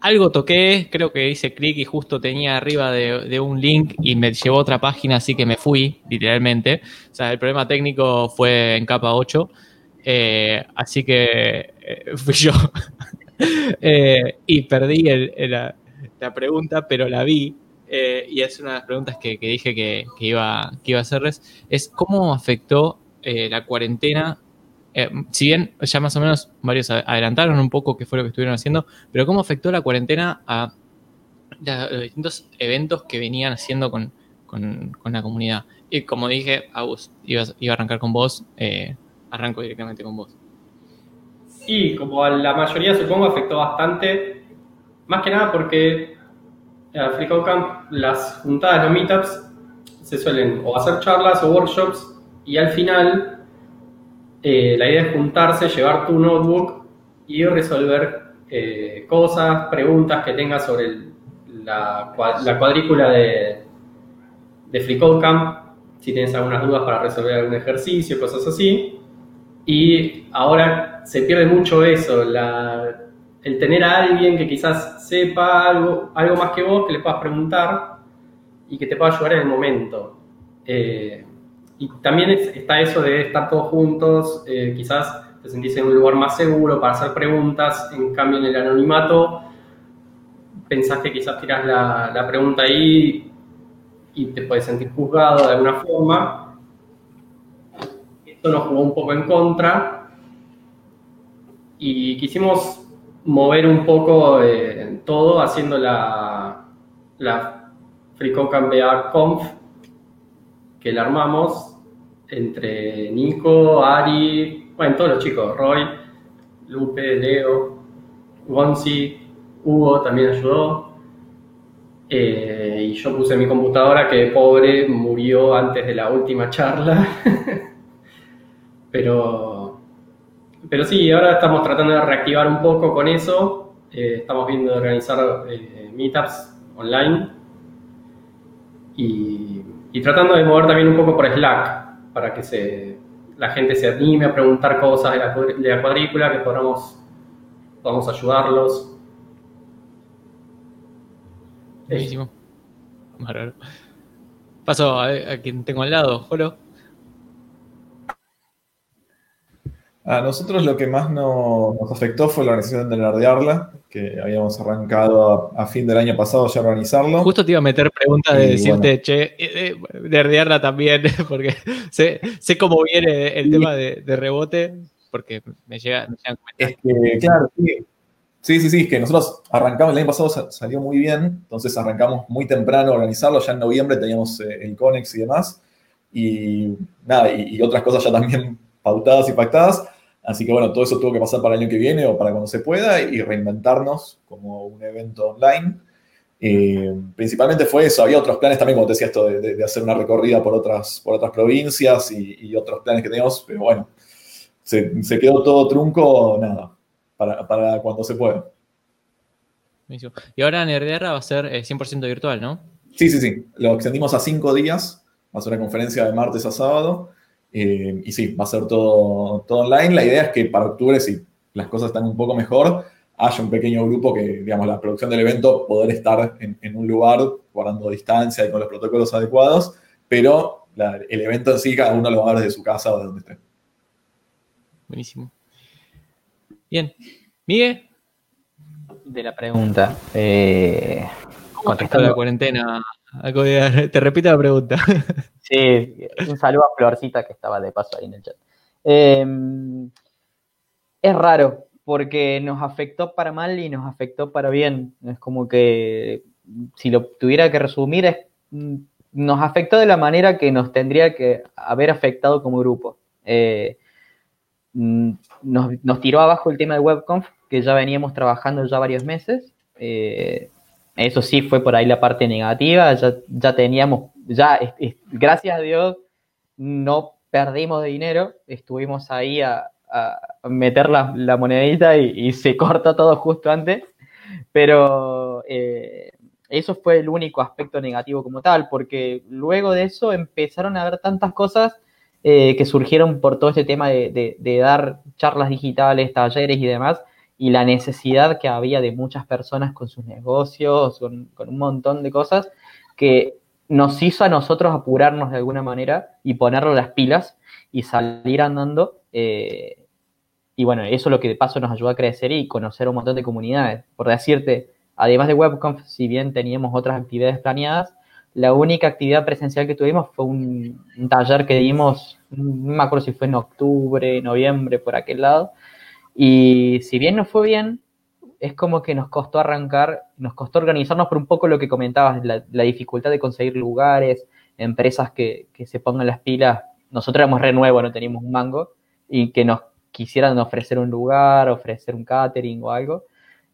algo toqué, creo que hice clic y justo tenía arriba de, un link y me llevó a otra página, así que me fui, literalmente. O sea, el problema técnico fue en capa 8, eh, así que eh, fui yo. Eh, y perdí la, pregunta, pero la vi. Y es una de las preguntas que, dije que, iba, que iba a hacerles. Es cómo afectó la cuarentena eh, si bien ya más o menos varios adelantaron un poco qué fue lo que estuvieron haciendo, pero cómo afectó la cuarentena a los distintos eventos que venían haciendo con, la comunidad. Y como dije, Agus, iba, iba a arrancar con vos, eh, arranco directamente con vos. Sí, como a la mayoría supongo afectó bastante, más que nada porque en FreeCodeCamp las juntadas, los meetups, se suelen o hacer charlas o workshops y al final eh, la idea es juntarse, llevar tu notebook y resolver eh, cosas, preguntas que tengas sobre la, cuadrícula de, de si tienes algunas dudas para resolver algún ejercicio, cosas así. Y ahora se pierde mucho eso, el tener a alguien que quizás sepa algo, algo más que vos, que le puedas preguntar y que te pueda ayudar en el momento. Eh, y también está eso de estar todos juntos, eh, quizás te sentís en un lugar más seguro para hacer preguntas, en cambio en el anonimato pensás que quizás tirás la, pregunta ahí y te puedes sentir juzgado de alguna forma. Esto nos jugó un poco en contra y quisimos mover un poco eh, todo haciendo la, la FreeCodeCamp Conf que la armamos entre Nico, Ari, bueno, todos los chicos, Roy, Lupe, Leo, Gonzi, Hugo también ayudó. Eh, y yo puse mi computadora que pobre murió antes de la última charla. pero, pero sí, ahora estamos tratando de reactivar un poco con eso. Eh, estamos viendo de organizar eh, meetups online. Y y tratando de mover también un poco por Slack, para que se, la gente se anime a preguntar cosas de la, cuadrícula, que podamos, podamos ayudarlos. Buenísimo. Paso a, quien tengo al lado, Jolo. A nosotros lo que más nos, afectó fue la organización de Nerdearla, que habíamos arrancado a, fin del año pasado ya organizarlo. Justo te iba a meter preguntas de decirte, che, eh, eh, nerdearla también, porque sé, cómo viene el tema de, rebote, porque me, llega, me llegan comentarios. Es que, claro, sí. Sí, sí, sí, es que nosotros arrancamos, el año pasado salió muy bien, entonces arrancamos muy temprano a organizarlo, ya en noviembre teníamos eh, el CONEX y demás, y nada, y, y otras cosas ya también pautadas y pactadas. Así que bueno, todo eso tuvo que pasar para el año que viene o para cuando se pueda y reinventarnos como un evento online. Eh, principalmente fue eso, había otros planes también, como te decía, esto de, hacer una recorrida por otras, por otras provincias y, otros planes que teníamos, pero bueno, se, quedó todo trunco, nada, para, cuando se pueda. Y ahora Nerderra va a ser 100% eh, virtual, ¿no? Sí, sí, sí. Lo extendimos a cinco días. Va a ser una conferencia de martes a sábado. Eh, y sí, va a ser todo, todo online. La idea es que para octubre, si las cosas están un poco mejor, haya un pequeño grupo que, digamos, la producción del evento, poder estar en, un lugar guardando distancia y con los protocolos adecuados, pero el evento en sí cada uno lo va a ver desde su casa o de donde esté. Buenísimo. Bien. Miguel. De la pregunta. Eh, ¿Cómo está la cuarentena? Te repito la pregunta. Sí, un saludo a Florcita que estaba de paso ahí en el chat. Em, es raro, porque nos afectó para mal y nos afectó para bien. Es como que, si lo tuviera que resumir, nos afectó de la manera que nos tendría que haber afectado como grupo. Eh, nos, tiró abajo el tema de WebConf, que ya veníamos trabajando ya varios meses. Eh, eso sí fue por ahí la parte negativa, ya, ya teníamos, ya gracias a Dios no perdimos de dinero, estuvimos ahí a, meter la, monedita y, se corta todo justo antes, pero eh, eso fue el único aspecto negativo como tal, porque luego de eso empezaron a haber tantas cosas eh, que surgieron por todo este tema de, dar charlas digitales, talleres y demás, y la necesidad que había de muchas personas con sus negocios, con, un montón de cosas, que nos hizo a nosotros apurarnos de alguna manera y ponerlo las pilas y salir andando. Eh, y bueno, eso es lo que de paso nos ayudó a crecer y conocer un montón de comunidades. Por decirte, además de WebConf, si bien teníamos otras actividades planeadas, la única actividad presencial que tuvimos fue un, taller que dimos, no me acuerdo si fue en octubre, noviembre, por aquel lado. Y si bien nos fue bien, es como que nos costó arrancar, nos costó organizarnos por un poco lo que comentabas, la, dificultad de conseguir lugares, empresas que, se pongan las pilas. Nosotros éramos re nuevos, no teníamos un mango, y que nos quisieran ofrecer un lugar, ofrecer un catering o algo,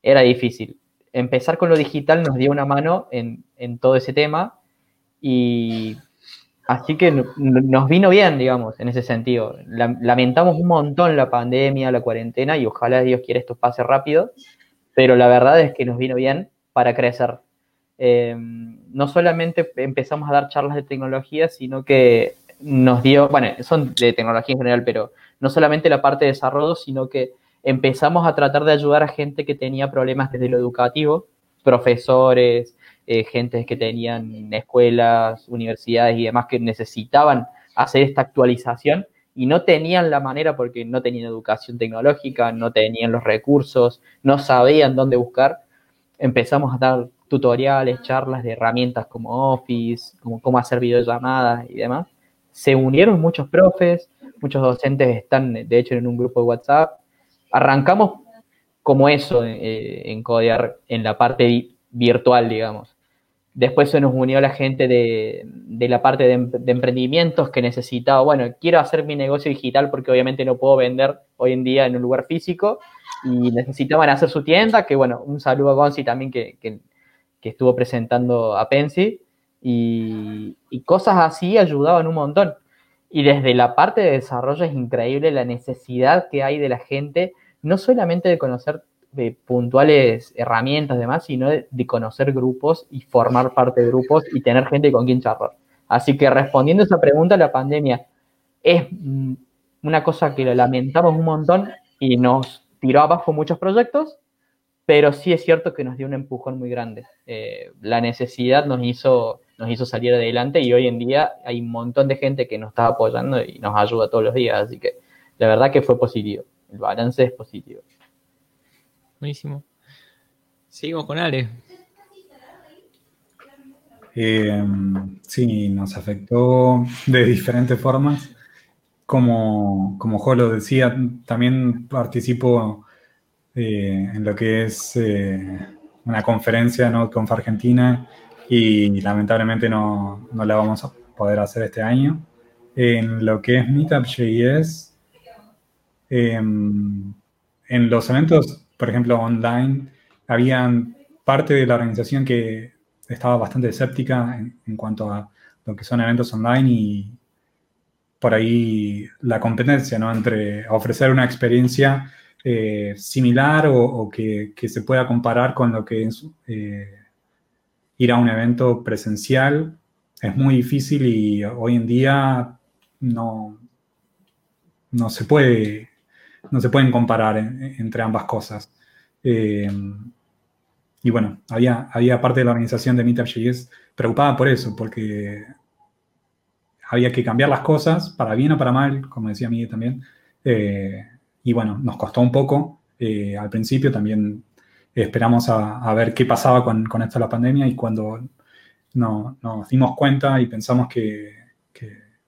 era difícil. Empezar con lo digital nos dio una mano en, en todo ese tema y así que nos vino bien, digamos, en ese sentido. Lamentamos un montón la pandemia, la cuarentena, y ojalá Dios quiera esto pase rápido, pero la verdad es que nos vino bien para crecer. Eh, no solamente empezamos a dar charlas de tecnología, sino que nos dio, bueno, son de tecnología en general, pero no solamente la parte de desarrollo, sino que empezamos a tratar de ayudar a gente que tenía problemas desde lo educativo, profesores, eh, gente que tenían escuelas, universidades y demás que necesitaban hacer esta actualización y no tenían la manera porque no tenían educación tecnológica, no tenían los recursos, no sabían dónde buscar. Empezamos a dar tutoriales, charlas de herramientas como Office, como cómo hacer videollamadas y demás. Se unieron muchos profes, muchos docentes están de hecho en un grupo de WhatsApp. Arrancamos como eso eh, en Codear en la parte virtual, digamos. Después se nos unió la gente de, la parte de, emprendimientos que necesitaba, bueno, quiero hacer mi negocio digital porque obviamente no puedo vender hoy en día en un lugar físico y necesitaban hacer su tienda, que bueno, un saludo a Gonzi también que, estuvo presentando a Pensi y, y, cosas así ayudaban un montón. Y desde la parte de desarrollo es increíble la necesidad que hay de la gente, no solamente de conocer de puntuales herramientas demás, sino de, conocer grupos y formar parte de grupos y tener gente con quien charlar. Así que respondiendo a esa pregunta, la pandemia es mm, una cosa que lamentamos un montón y nos tiró abajo muchos proyectos, pero sí es cierto que nos dio un empujón muy grande. Eh, la necesidad nos hizo, nos hizo salir adelante y hoy en día hay un montón de gente que nos está apoyando y nos ayuda todos los días, así que la verdad que fue positivo, el balance es positivo. Buenísimo. Seguimos con Ale. Eh, sí, nos afectó de diferentes formas. Como, como Jolo decía, también participo eh, en lo que es eh, una conferencia ¿no? Conf Argentina y lamentablemente no, no, la vamos a poder hacer este año. En lo que es Meetup.js, en los eventos por ejemplo, online, habían parte de la organización que estaba bastante escéptica en, cuanto a lo que son eventos online y por ahí la competencia, ¿no? Entre ofrecer una experiencia eh, similar o, que, se pueda comparar con lo que es eh, ir a un evento presencial es muy difícil y hoy en día no, no se puede no se pueden comparar entre ambas cosas. Eh, y bueno, había, había parte de la organización de Meetup.js preocupada por eso, porque había que cambiar las cosas, para bien o para mal, como decía Miguel también. Eh, y bueno, nos costó un poco. Eh, al principio también esperamos a, ver qué pasaba con, esto de la pandemia y cuando no, nos dimos cuenta y pensamos que,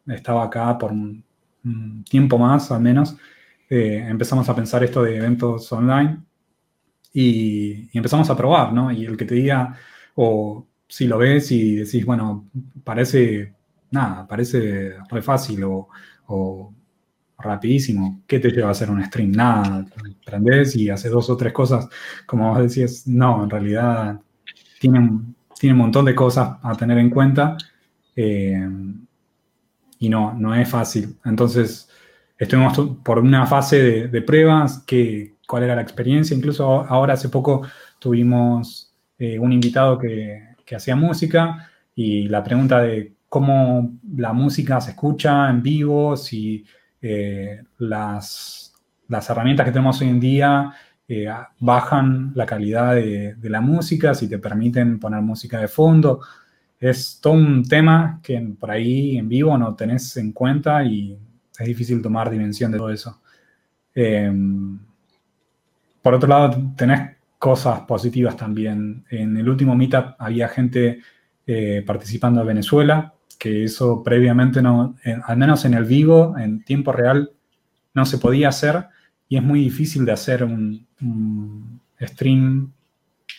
estaba acá por un, tiempo más al menos, eh, empezamos a pensar esto de eventos online y, y, empezamos a probar, ¿no? Y el que te diga, o si lo ves y decís, bueno, parece nada, parece re fácil o, rapidísimo. ¿Qué te lleva a hacer un stream? Nada, prendes y haces dos o tres cosas. Como vos decías, no, en realidad tiene, tiene un montón de cosas a tener en cuenta eh, y no, no es fácil. Entonces, estuvimos por una fase de, pruebas, que, cuál era la experiencia. Incluso ahora hace poco tuvimos eh, un invitado que, que hacía música y la pregunta de cómo la música se escucha en vivo, si eh, las, herramientas que tenemos hoy en día eh, bajan la calidad de, la música, si te permiten poner música de fondo. Es todo un tema que por ahí en vivo no tenés en cuenta y es difícil tomar dimensión de todo eso. Em, por otro lado, tenés cosas positivas también. En el último meetup había gente eh, participando de Venezuela, que eso previamente no, al menos en el vivo, en tiempo real, no se podía hacer y es muy difícil de hacer un, stream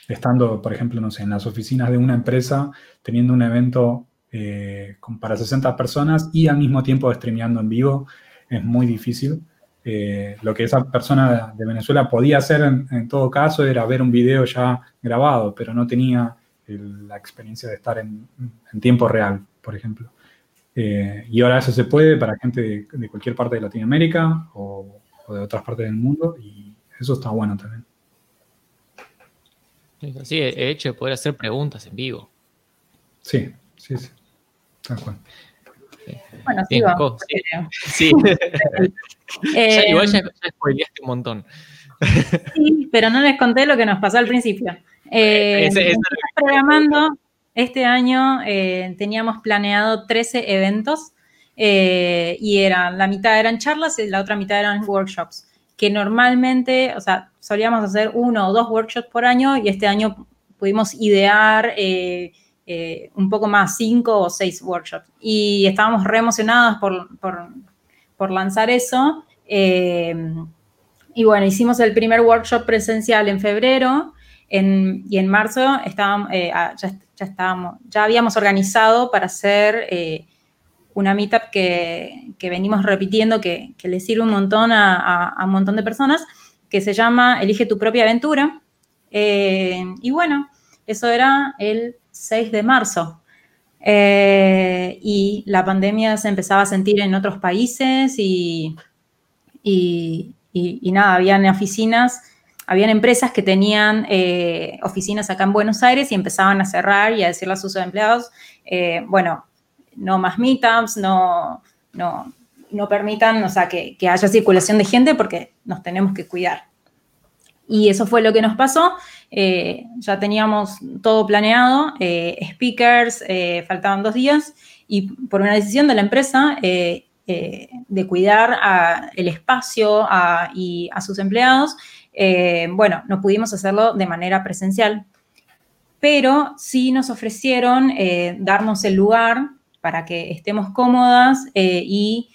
estando, por ejemplo, no sé, en las oficinas de una empresa, teniendo un evento eh, para 60 personas y al mismo tiempo streameando en vivo, es muy difícil. Eh, lo que esa persona de Venezuela podía hacer en, todo caso era ver un video ya grabado, pero no tenía la experiencia de estar en tiempo real por ejemplo. Eh, y ahora eso se puede para gente de, cualquier parte de Latinoamérica o, de otras partes del mundo y eso está bueno también. Sí, el hecho de poder hacer preguntas en vivo. Sí, sí, sí. Tal cual. Bueno, sí, va. Sí. Eh, igual ya, ya spoileaste un montón. Sí, pero no les conté lo que nos pasó al principio. Eh, programando este año eh, teníamos planeado 13 eventos eh, y eran, la mitad eran charlas y la otra mitad eran workshops, que normalmente, o sea, solíamos hacer uno o dos workshops por año y este año pudimos idear eh, un poco más, cinco o seis workshops. Y estábamos re emocionados por, lanzar eso. y bueno, hicimos el primer workshop presencial en febrero y en marzo estábamos, ah, estábamos, ya habíamos organizado para hacer eh, una meetup que, venimos repitiendo, que, le sirve un montón a, un montón de personas, que se llama Elige tu propia aventura. Eh, y bueno, eso era el 6 de marzo. Eh, y la pandemia se empezaba a sentir en otros países y, y, y nada, habían oficinas habían empresas que tenían eh, oficinas acá en Buenos Aires y empezaban a cerrar y a decirle a sus empleados, eh, bueno, no más meetups, no, no, no permitan, o sea, que, haya circulación de gente porque nos tenemos que cuidar. Y eso fue lo que nos pasó. Eh, ya teníamos todo planeado, speakers, faltaban dos días, y por una decisión de la empresa de cuidar el espacio y a sus empleados, eh, bueno, no pudimos hacerlo de manera presencial, pero sí nos ofrecieron eh, darnos el lugar para que estemos cómodas eh, y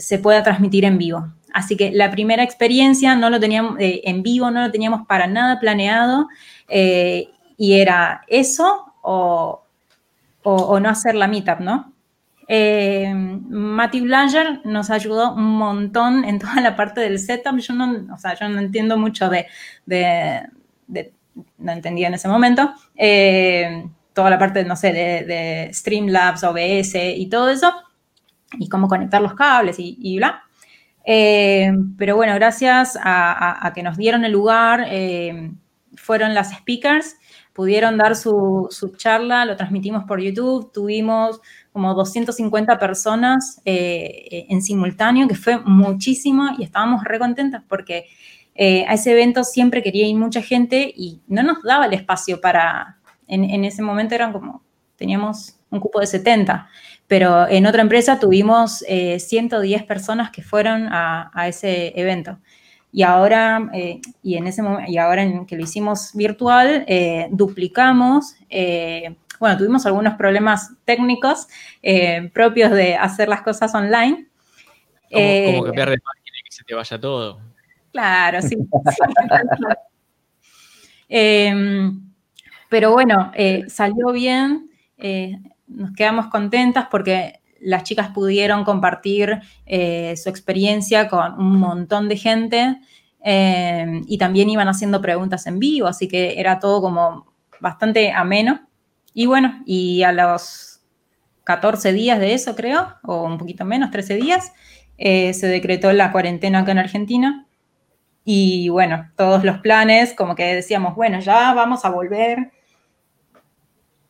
se pueda transmitir en vivo. Así que la primera experiencia no lo teníamos en vivo, no lo teníamos para nada planeado y era eso o, no hacer la meetup, ¿no? Eh, Mati Blanger nos ayudó un montón en toda la parte del setup. Yo no, o sea, yo no entiendo mucho de, no entendía en ese momento. Eh, toda la parte, no sé, de, Streamlabs, OBS y todo eso, y cómo conectar los cables y, bla. Eh, pero bueno, gracias a, que nos dieron el lugar, eh, fueron las speakers, pudieron dar su, su charla, lo transmitimos por YouTube, tuvimos como 250 personas eh, en simultáneo, que fue muchísimo y estábamos re contentas porque a ese evento siempre quería ir mucha gente y no nos daba el espacio para, en, ese momento eran como, teníamos un cupo de 70, pero en otra empresa tuvimos 110 personas que fueron a, ese evento. Y ahora, y en ese y ahora en que lo hicimos virtual, duplicamos bueno, tuvimos algunos problemas técnicos eh, propios de hacer las cosas online. Como, eh, que pierdes página y que se te vaya todo. Claro, sí. Em, pero bueno, eh, salió bien, nos quedamos contentas porque las chicas pudieron compartir su experiencia con un montón de gente em, y también iban haciendo preguntas en vivo, así que era todo como bastante ameno. Y bueno, y a los 14 días de eso, creo, o un poquito menos, 13 días, eh, se decretó la cuarentena acá en Argentina. Y bueno, todos los planes, como que decíamos, bueno, ya vamos a volver.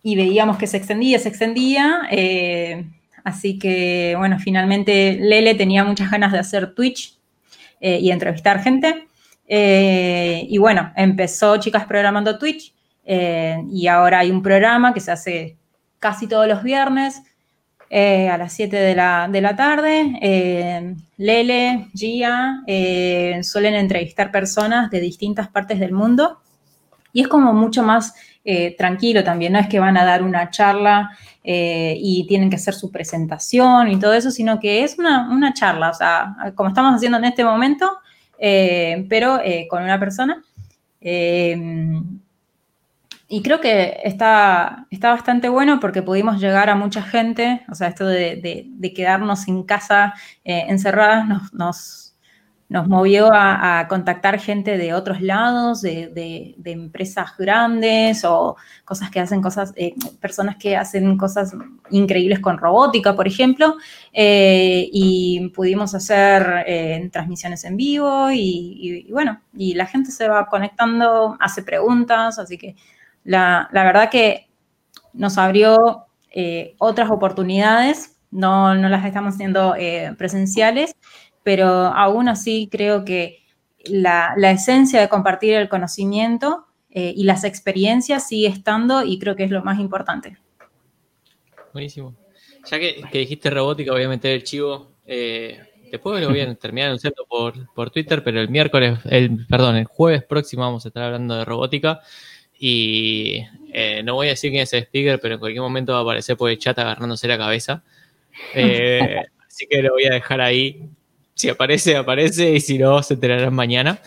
Y veíamos que se extendía, se extendía. Eh, así que, bueno, finalmente Lele tenía muchas ganas de hacer Twitch eh, y entrevistar gente. y bueno, empezó Chicas Programando Twitch eh, y ahora hay un programa que se hace casi todos los viernes eh, a las 7 de la, tarde. Eh, Lele, Gia, suelen entrevistar personas de distintas partes del mundo y es como mucho más tranquilo también, no es que van a dar una charla y tienen que hacer su presentación y todo eso, sino que es una, una charla, o sea, como estamos haciendo en este momento, pero con una persona. Y creo que está, está bastante bueno porque pudimos llegar a mucha gente, o sea, esto de, quedarnos en casa eh, encerradas nos, nos, nos movió a, contactar gente de otros lados, de, empresas grandes o cosas que hacen cosas, eh, personas que hacen cosas increíbles con robótica, por ejemplo, eh, y pudimos hacer transmisiones en vivo y bueno, y la gente se va conectando, hace preguntas, así que la, verdad que nos abrió eh, otras oportunidades, no, las estamos haciendo eh, presenciales, pero aún así creo que la, esencia de compartir el conocimiento eh, y las experiencias sigue estando y creo que es lo más importante. Buenísimo. Ya que, dijiste robótica, voy a meter el chivo. después lo voy a terminar anunciando por, por Twitter, pero el miércoles, el, perdón, el jueves próximo vamos a estar hablando de robótica. Y eh, no voy a decir quién es el speaker, pero en cualquier momento va a aparecer por el chat agarrándose la cabeza. Eh, así que lo voy a dejar ahí. Si aparece, aparece, y si no, se enterarán mañana.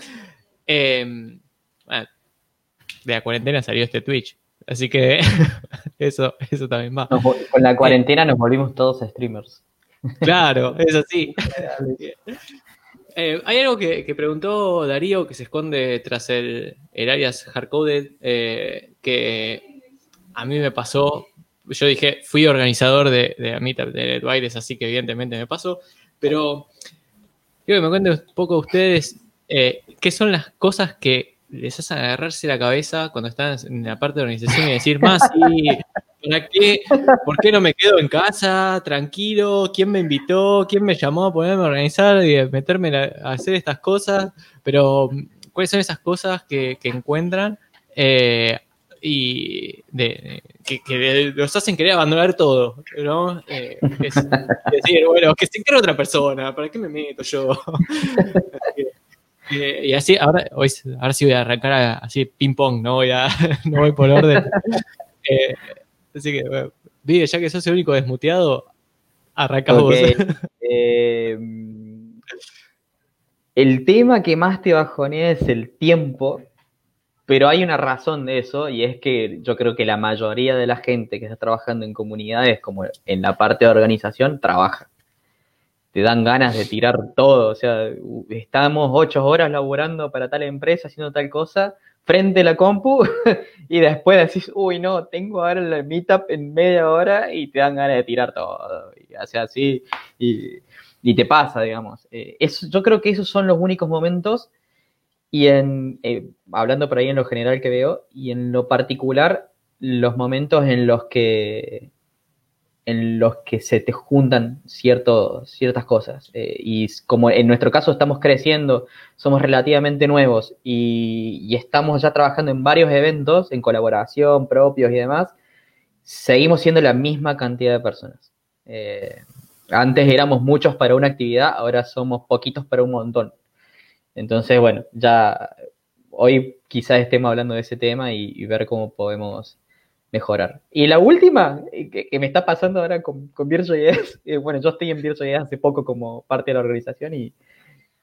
Em, de la cuarentena salió este Twitch. Así que eso, eso también va. con la cuarentena nos volvimos todos streamers. Claro, eso sí. Eh, hay algo que, preguntó Darío que se esconde tras el, el alias hardcoded, eh, que a mí me pasó. Yo dije, fui organizador de, de Meetup de Bailes, así que evidentemente me pasó. Pero quiero que me cuenten un poco ustedes eh, qué son las cosas que les hacen agarrarse la cabeza cuando están en la parte de organización y decir, más, sí, ¿Para qué? ¿Por qué no me quedo en casa, tranquilo? ¿Quién me invitó? ¿Quién me llamó a ponerme a organizar y a meterme a hacer estas cosas? Pero, ¿cuáles son esas cosas que, encuentran eh, y que, los hacen querer abandonar todo? ¿no? Eh, es, decir, bueno, que se encargue otra persona, ¿para qué me meto yo? Eh, y así, ahora, hoy, ahora sí voy a arrancar así ping pong, no voy a, no voy por orden. Así que, bueno, ya que sos el único desmuteado, arranca vos. Eh, el tema que más te bajonea es el tiempo, pero hay una razón de eso, y es que yo creo que la mayoría de la gente que está trabajando en comunidades, como en la parte de organización, trabaja. Te dan ganas de tirar todo, o sea, estamos ocho horas laborando para tal empresa, haciendo tal cosa, frente a la compu y después decís, uy, no, tengo ahora el meetup en media hora y te dan ganas de tirar todo. Y hace así y, te pasa, digamos. Eh, yo creo que esos son los únicos momentos y en, eh, hablando por ahí en lo general que veo y en lo particular, los momentos en los que en los que se te juntan cierto, ciertas cosas. Eh, y como en nuestro caso estamos creciendo, somos relativamente nuevos y, estamos ya trabajando en varios eventos, en colaboración, propios y demás, seguimos siendo la misma cantidad de personas. Eh, antes éramos muchos para una actividad, ahora somos poquitos para un montón. Entonces, bueno, ya hoy quizás estemos hablando de ese tema y, ver cómo podemos mejorar. Y la última eh, que, me está pasando ahora con, con Virtual.js, eh, bueno, yo estoy en Virtual.js hace poco como parte de la organización y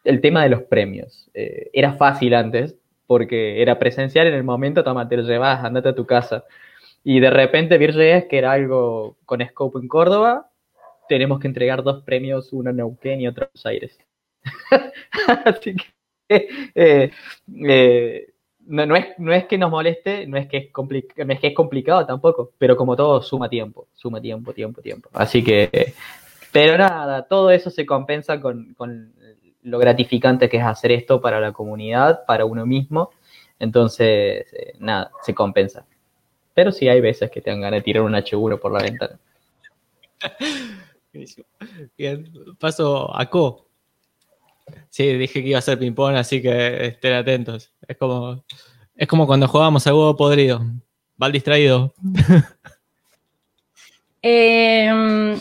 el tema de los premios. Eh, era fácil antes porque era presencial en el momento, toma, te lo llevas, andate a tu casa. Y de repente Virtual.js, que era algo con scope en Córdoba, tenemos que entregar dos premios, uno en Neuquén y otro en Buenos Aires. Así que eh, eh, no, no, es, no es que nos moleste, no es que es, no es que complicado tampoco, pero como todo suma tiempo, suma tiempo, tiempo, tiempo. Así que, pero nada, todo eso se compensa con, con lo gratificante que es hacer esto para la comunidad, para uno mismo. Entonces, eh, nada, se compensa. Pero sí hay veces que te dan ganas de tirar un H1 por la ventana. Bien, paso a Co. Sí, dije que iba a ser ping-pong, así que estén atentos. Es como, es como cuando jugábamos al huevo podrido. Va al distraído. Eh,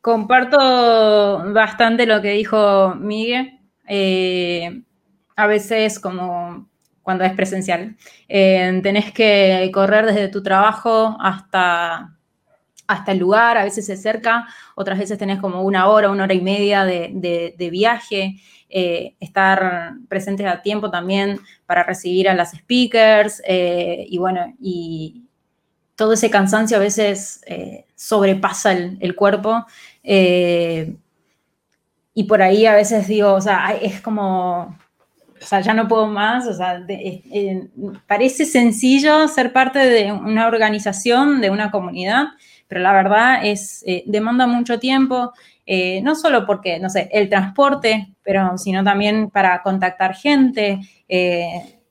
comparto bastante lo que dijo Miguel. Eh, a veces, como cuando es presencial, eh, tenés que correr desde tu trabajo hasta hasta el lugar, a veces se cerca, otras veces tenés como una hora, una hora y media de, de, viaje, eh, estar presentes a tiempo también para recibir a las speakers eh, y bueno, y todo ese cansancio a veces eh, sobrepasa el, el cuerpo eh, y por ahí a veces digo, o sea, es como, o sea, ya no puedo más, o sea, de, eh, parece sencillo ser parte de una organización, de una comunidad, pero la verdad es, eh, demanda mucho tiempo, eh, no solo porque, no sé, el transporte, pero sino también para contactar gente. Eh,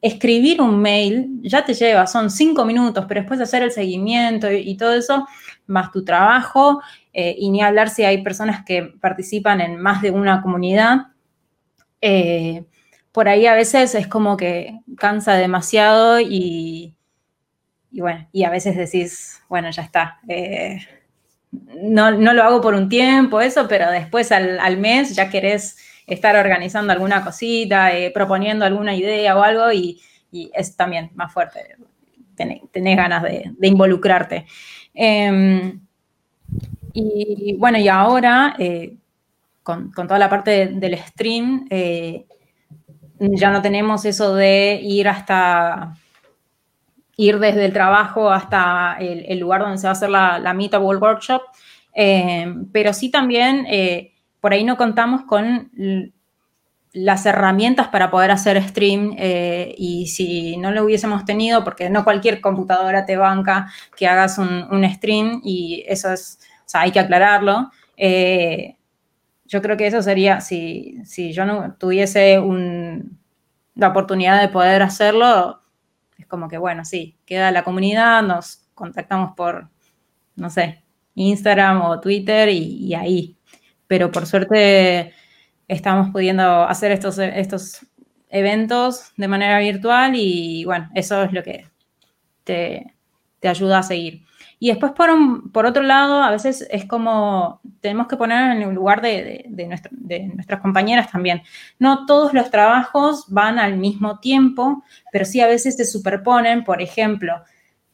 escribir un mail ya te lleva, son cinco minutos, pero después de hacer el seguimiento y, todo eso, más tu trabajo, eh, y ni hablar si hay personas que participan en más de una comunidad. Por ahí a veces es como que cansa demasiado y, y bueno, y a veces decís, bueno, ya está. Eh, no, no, lo hago por un tiempo, eso, pero después al, al mes ya querés estar organizando alguna cosita, eh, proponiendo alguna idea o algo, y, y, es también más fuerte. Tenés, ganas de, involucrarte. Eh, y bueno, y ahora, eh, con, con, toda la parte de, del stream, ya no tenemos eso de ir hasta ir desde el trabajo hasta el, lugar donde se va a hacer la, la Meetup World Workshop, eh, pero sí también eh, por ahí no contamos con las herramientas para poder hacer stream eh, y si no lo hubiésemos tenido, porque no cualquier computadora te banca que hagas un, stream y eso es, o hay que aclararlo. Yo creo que eso sería, si, si yo no tuviese la oportunidad de poder hacerlo, es como que, bueno, sí, queda la comunidad, nos contactamos por, no sé, Instagram o Twitter y, ahí. Pero por suerte estamos pudiendo hacer estos, estos eventos de manera virtual y bueno, eso es lo que te, te ayuda a seguir. Y después, por, otro lado, a veces es como tenemos que poner en el lugar de, nuestras compañeras también. No todos los trabajos van al mismo tiempo, pero sí a veces se superponen. Por ejemplo,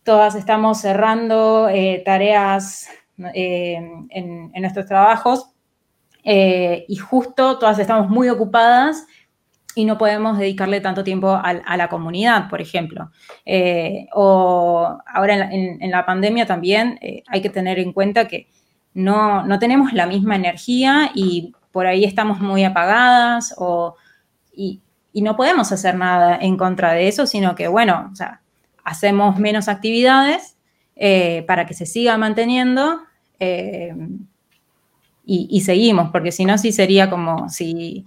todas estamos cerrando eh, tareas eh, en, en, nuestros trabajos eh, y justo todas estamos muy ocupadas y no podemos dedicarle tanto tiempo a, la comunidad, por ejemplo. Eh, o ahora en la, pandemia también eh, hay que tener en cuenta que no, no, tenemos la misma energía y por ahí estamos muy apagadas o, y, no podemos hacer nada en contra de eso, sino que, bueno, o sea, hacemos menos actividades eh, para que se siga manteniendo y, seguimos, porque si no, sí sería como si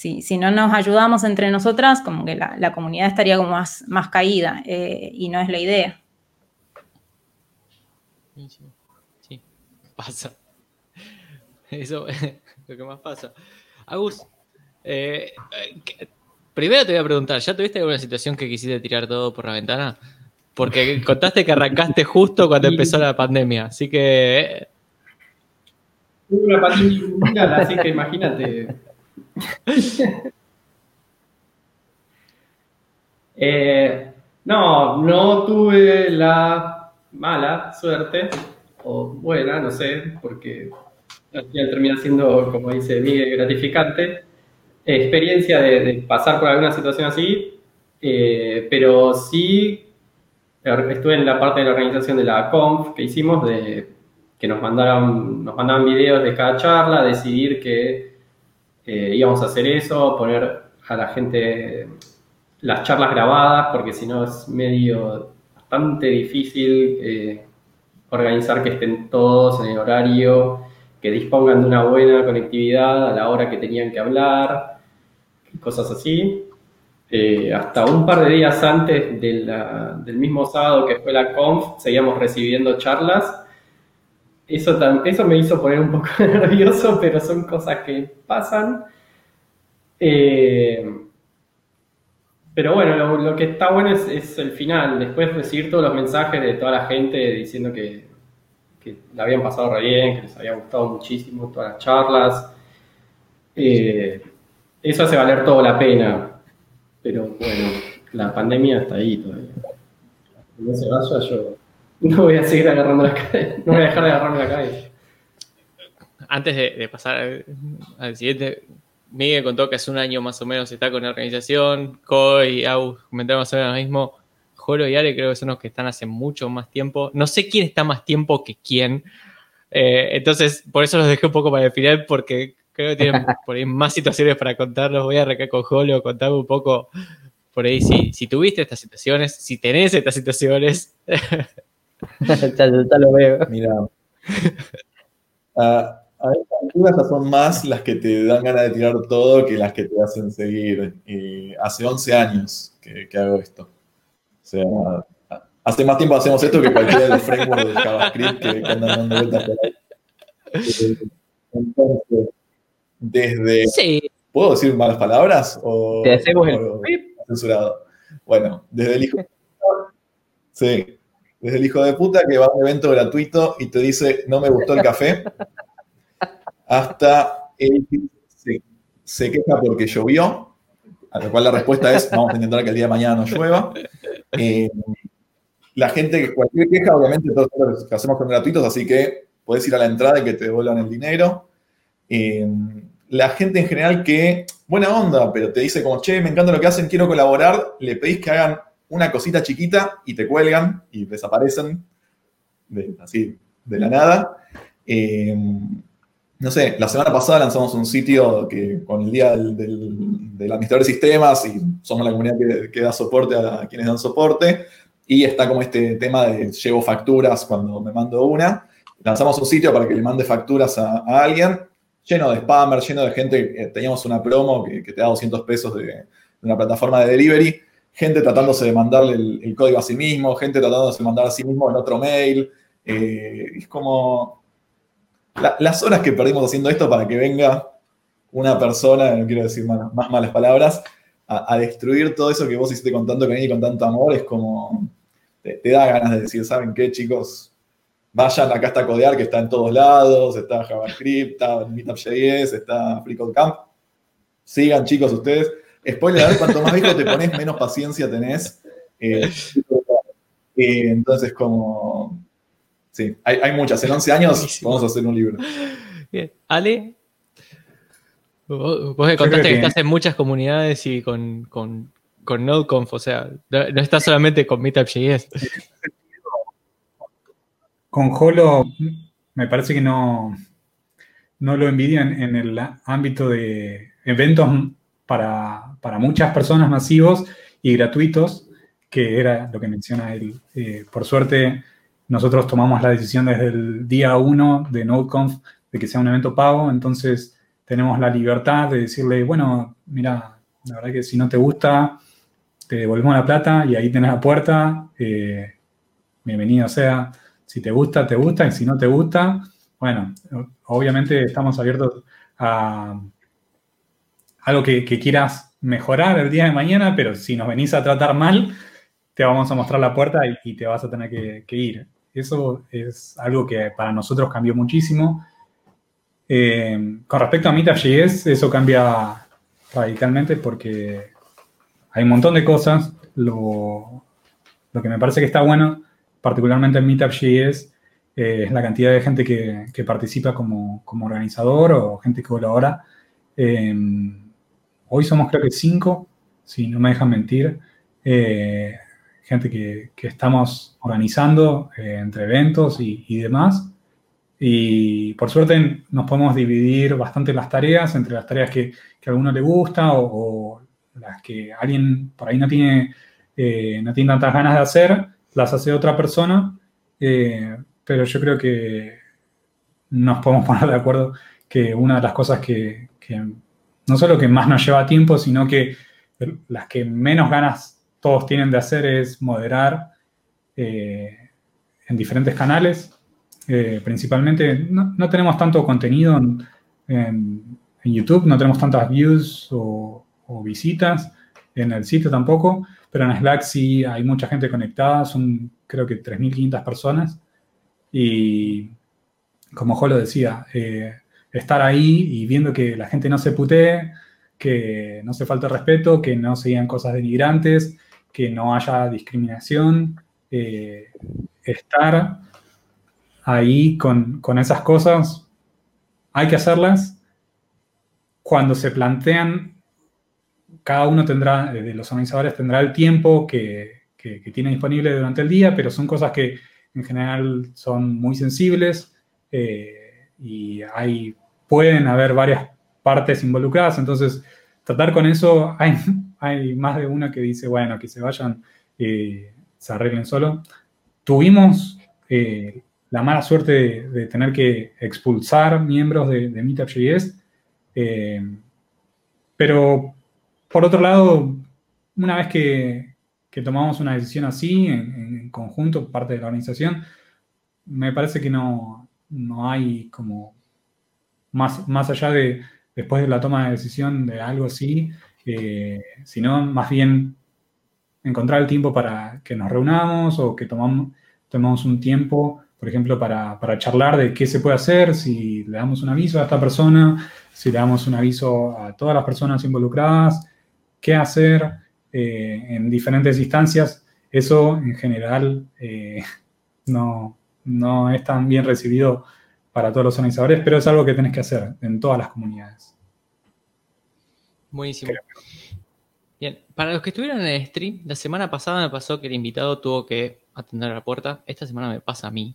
si, si, no nos ayudamos entre nosotras, como que la, la comunidad estaría como más, más caída eh, y no es la idea. Pasa. Eso es lo que más pasa. Agus, eh, eh, primero te voy a preguntar, ¿ya tuviste alguna situación que quisiste tirar todo por la ventana? Porque contaste que arrancaste justo cuando empezó la pandemia, así que... Eh, Tuve una pandemia así que imagínate. Eh, no, no tuve la mala suerte, o buena, no sé, porque al final termina siendo, como dice Miguel, gratificante, experiencia de, de pasar por alguna situación así, eh, pero sí estuve en la parte de la organización de la conf que hicimos, de que nos mandaron, nos mandaban videos de cada charla, decidir que eh, íbamos a hacer eso, poner a la gente las charlas grabadas, porque si no es medio bastante difícil eh, organizar que estén todos en el horario, que dispongan de una buena conectividad a la hora que tenían que hablar, cosas así. Eh, hasta un par de días antes del mismo sábado que fue la conf, seguíamos recibiendo charlas. Eso, eso me hizo poner un poco nervioso, pero son cosas que pasan. Eh, pero bueno, lo, que está bueno es, el final, después recibir todos los mensajes de toda la gente diciendo que, la habían pasado re bien, que les había gustado muchísimo todas las charlas. Eh, eso hace valer toda la pena. Pero bueno, la pandemia está ahí todavía. No se vaya, yo no voy a seguir agarrando la cabeza, no voy a dejar de agarrarme la cabeza. antes de, de pasar al, siguiente, Miguel contó que hace un año más o menos está con la organización, Coy y Agus comentaron más o menos lo mismo. Jolo y Ale creo que son los que están hace mucho más tiempo. No sé quién está más tiempo que quién. Eh, entonces, por eso los dejé un poco para el final, porque creo que tienen por ahí más situaciones para contarlos. Voy a arrancar con Jolo, contame un poco por ahí si, si tuviste estas situaciones, si tenés estas situaciones. ya, ya lo veo. Mira. A, a estas alturas ya son más las que te dan ganas de tirar todo que las que te hacen seguir. Y hace 11 años que, que hago esto. O sea, hace más tiempo hacemos esto que cualquiera de los frameworks de JavaScript que, que andan dando vueltas por ahí. Eh, Entonces, desde. Sí, ¿Puedo decir malas palabras? O, Te hacemos el o- censurado. Bueno, desde el hijo. Sí. Desde el hijo de puta que va a un evento gratuito y te dice no me gustó el café, hasta el que se, queja porque llovió, a lo cual la respuesta es vamos a intentar que el día de mañana no llueva. Eh, la gente, que cualquier queja, obviamente, todos los que hacemos con gratuitos, así que puedes ir a la entrada y que te devuelvan el dinero. Eh, la gente en general que, buena onda, pero te dice como, che, me encanta lo que hacen, quiero colaborar, le pedís que hagan una cosita chiquita y te cuelgan y desaparecen, de- así, de la nada. Eh, no sé, la semana pasada lanzamos un sitio que con el día del, del- administrador de sistemas y somos la comunidad que, da soporte a quienes dan soporte y está como este tema de llevo facturas cuando me mando una. Lanzamos un sitio para que le mande facturas a, alguien, lleno de spammers, lleno de gente. eh, teníamos una promo que, te da 200 pesos de una plataforma de delivery, gente tratándose de mandarle el, código a sí mismo, gente tratándose de mandar a sí mismo en otro mail. Eh, es como la- las horas que perdimos haciendo esto para que venga una persona, no quiero decir más, malas palabras, a, destruir todo eso que vos hiciste con tanto cariño y con tanto amor, es como, te, te da ganas de decir, ¿saben qué, chicos? Vayan, acá está Codear, que está en todos lados, está JavaScript, está Meetup.js, está FreeCodeCamp. Sigan, chicos, ustedes. Spoiler, a ver, cuanto más viejo te pones, menos paciencia tenés. Eh, eh, entonces, como... Sí, hay, hay muchas. En 11 años Buenísimo. vamos a hacer un libro. Bien. Ale, vos, vos me contaste que, que- estás en muchas comunidades y con, con, con NodeConf, o sea, no, no estás solamente con Meetup.js. Con Holo me parece que no, no lo envidian en el ámbito de eventos para, muchas personas masivos y gratuitos, que era lo que menciona él. Eh, por suerte, nosotros tomamos la decisión desde el día uno de NodeConf de que sea un evento pago, entonces tenemos la libertad de decirle, bueno, mira, la verdad que si no te gusta, te devolvemos la plata y ahí tenés la puerta, eh, bienvenido sea. Si te gusta, te gusta, y si no te gusta, bueno, obviamente estamos abiertos a algo que, quieras mejorar el día de mañana, pero si nos venís a tratar mal, te vamos a mostrar la puerta y, te vas a tener que, ir. Eso es algo que para nosotros cambió muchísimo. Eh, con respecto a Meetup.js, eso cambia radicalmente porque hay un montón de cosas. Lo, lo que me parece que está bueno, particularmente en Meetup.js, eh, es la cantidad de gente que, participa como, organizador o gente que colabora. Eh, hoy somos creo que cinco, si no me dejan mentir, eh, gente que, estamos organizando entre eventos y, demás. Y por suerte nos podemos dividir bastante las tareas, entre las tareas que, a alguno le gusta o, las que alguien por ahí no tiene, no tiene tantas ganas de hacer, las hace otra persona pero yo creo que nos podemos poner de acuerdo que una de las cosas que, no solo que más nos lleva tiempo, sino que las que menos ganas todos tienen de hacer es moderar eh, en diferentes canales. Eh, principalmente, no, tenemos tanto contenido en, YouTube, no tenemos tantas views o, o, visitas en el sitio tampoco, pero en Slack sí hay mucha gente conectada, son creo que 3.500 personas. Y como Jo lo decía, eh, estar ahí y viendo que la gente no se putee, que no se falte respeto, que no se digan cosas denigrantes, que no haya discriminación, eh, estar ahí con, esas cosas, hay que hacerlas. Cuando se plantean, cada uno tendrá, de los organizadores tendrá el tiempo que tiene disponible durante el día, pero son cosas que en general son muy sensibles eh, y hay, pueden haber varias partes involucradas, entonces tratar con eso, hay, más de una que dice, bueno, que se vayan, eh, se arreglen solo. Tuvimos eh, la mala suerte de, tener que expulsar miembros de, de Meetup.js, pero por otro lado, una vez que, que tomamos una decisión así, en, conjunto, parte de la organización, me parece que no, hay como más, más allá de después de la toma de decisión de algo así, eh, sino más bien encontrar el tiempo para que nos reunamos o que tomamos, tomamos un tiempo, por ejemplo, para, para, charlar de qué se puede hacer, si le damos un aviso a esta persona, si le damos un aviso a todas las personas involucradas, qué hacer, eh, en diferentes instancias, eso en general eh, no, no es tan bien recibido para todos los organizadores, pero es algo que tenés que hacer en todas las comunidades. Buenísimo. Bien, para los que estuvieron en el stream, la semana pasada me pasó que el invitado tuvo que atender a la puerta. Esta semana me pasa a mí.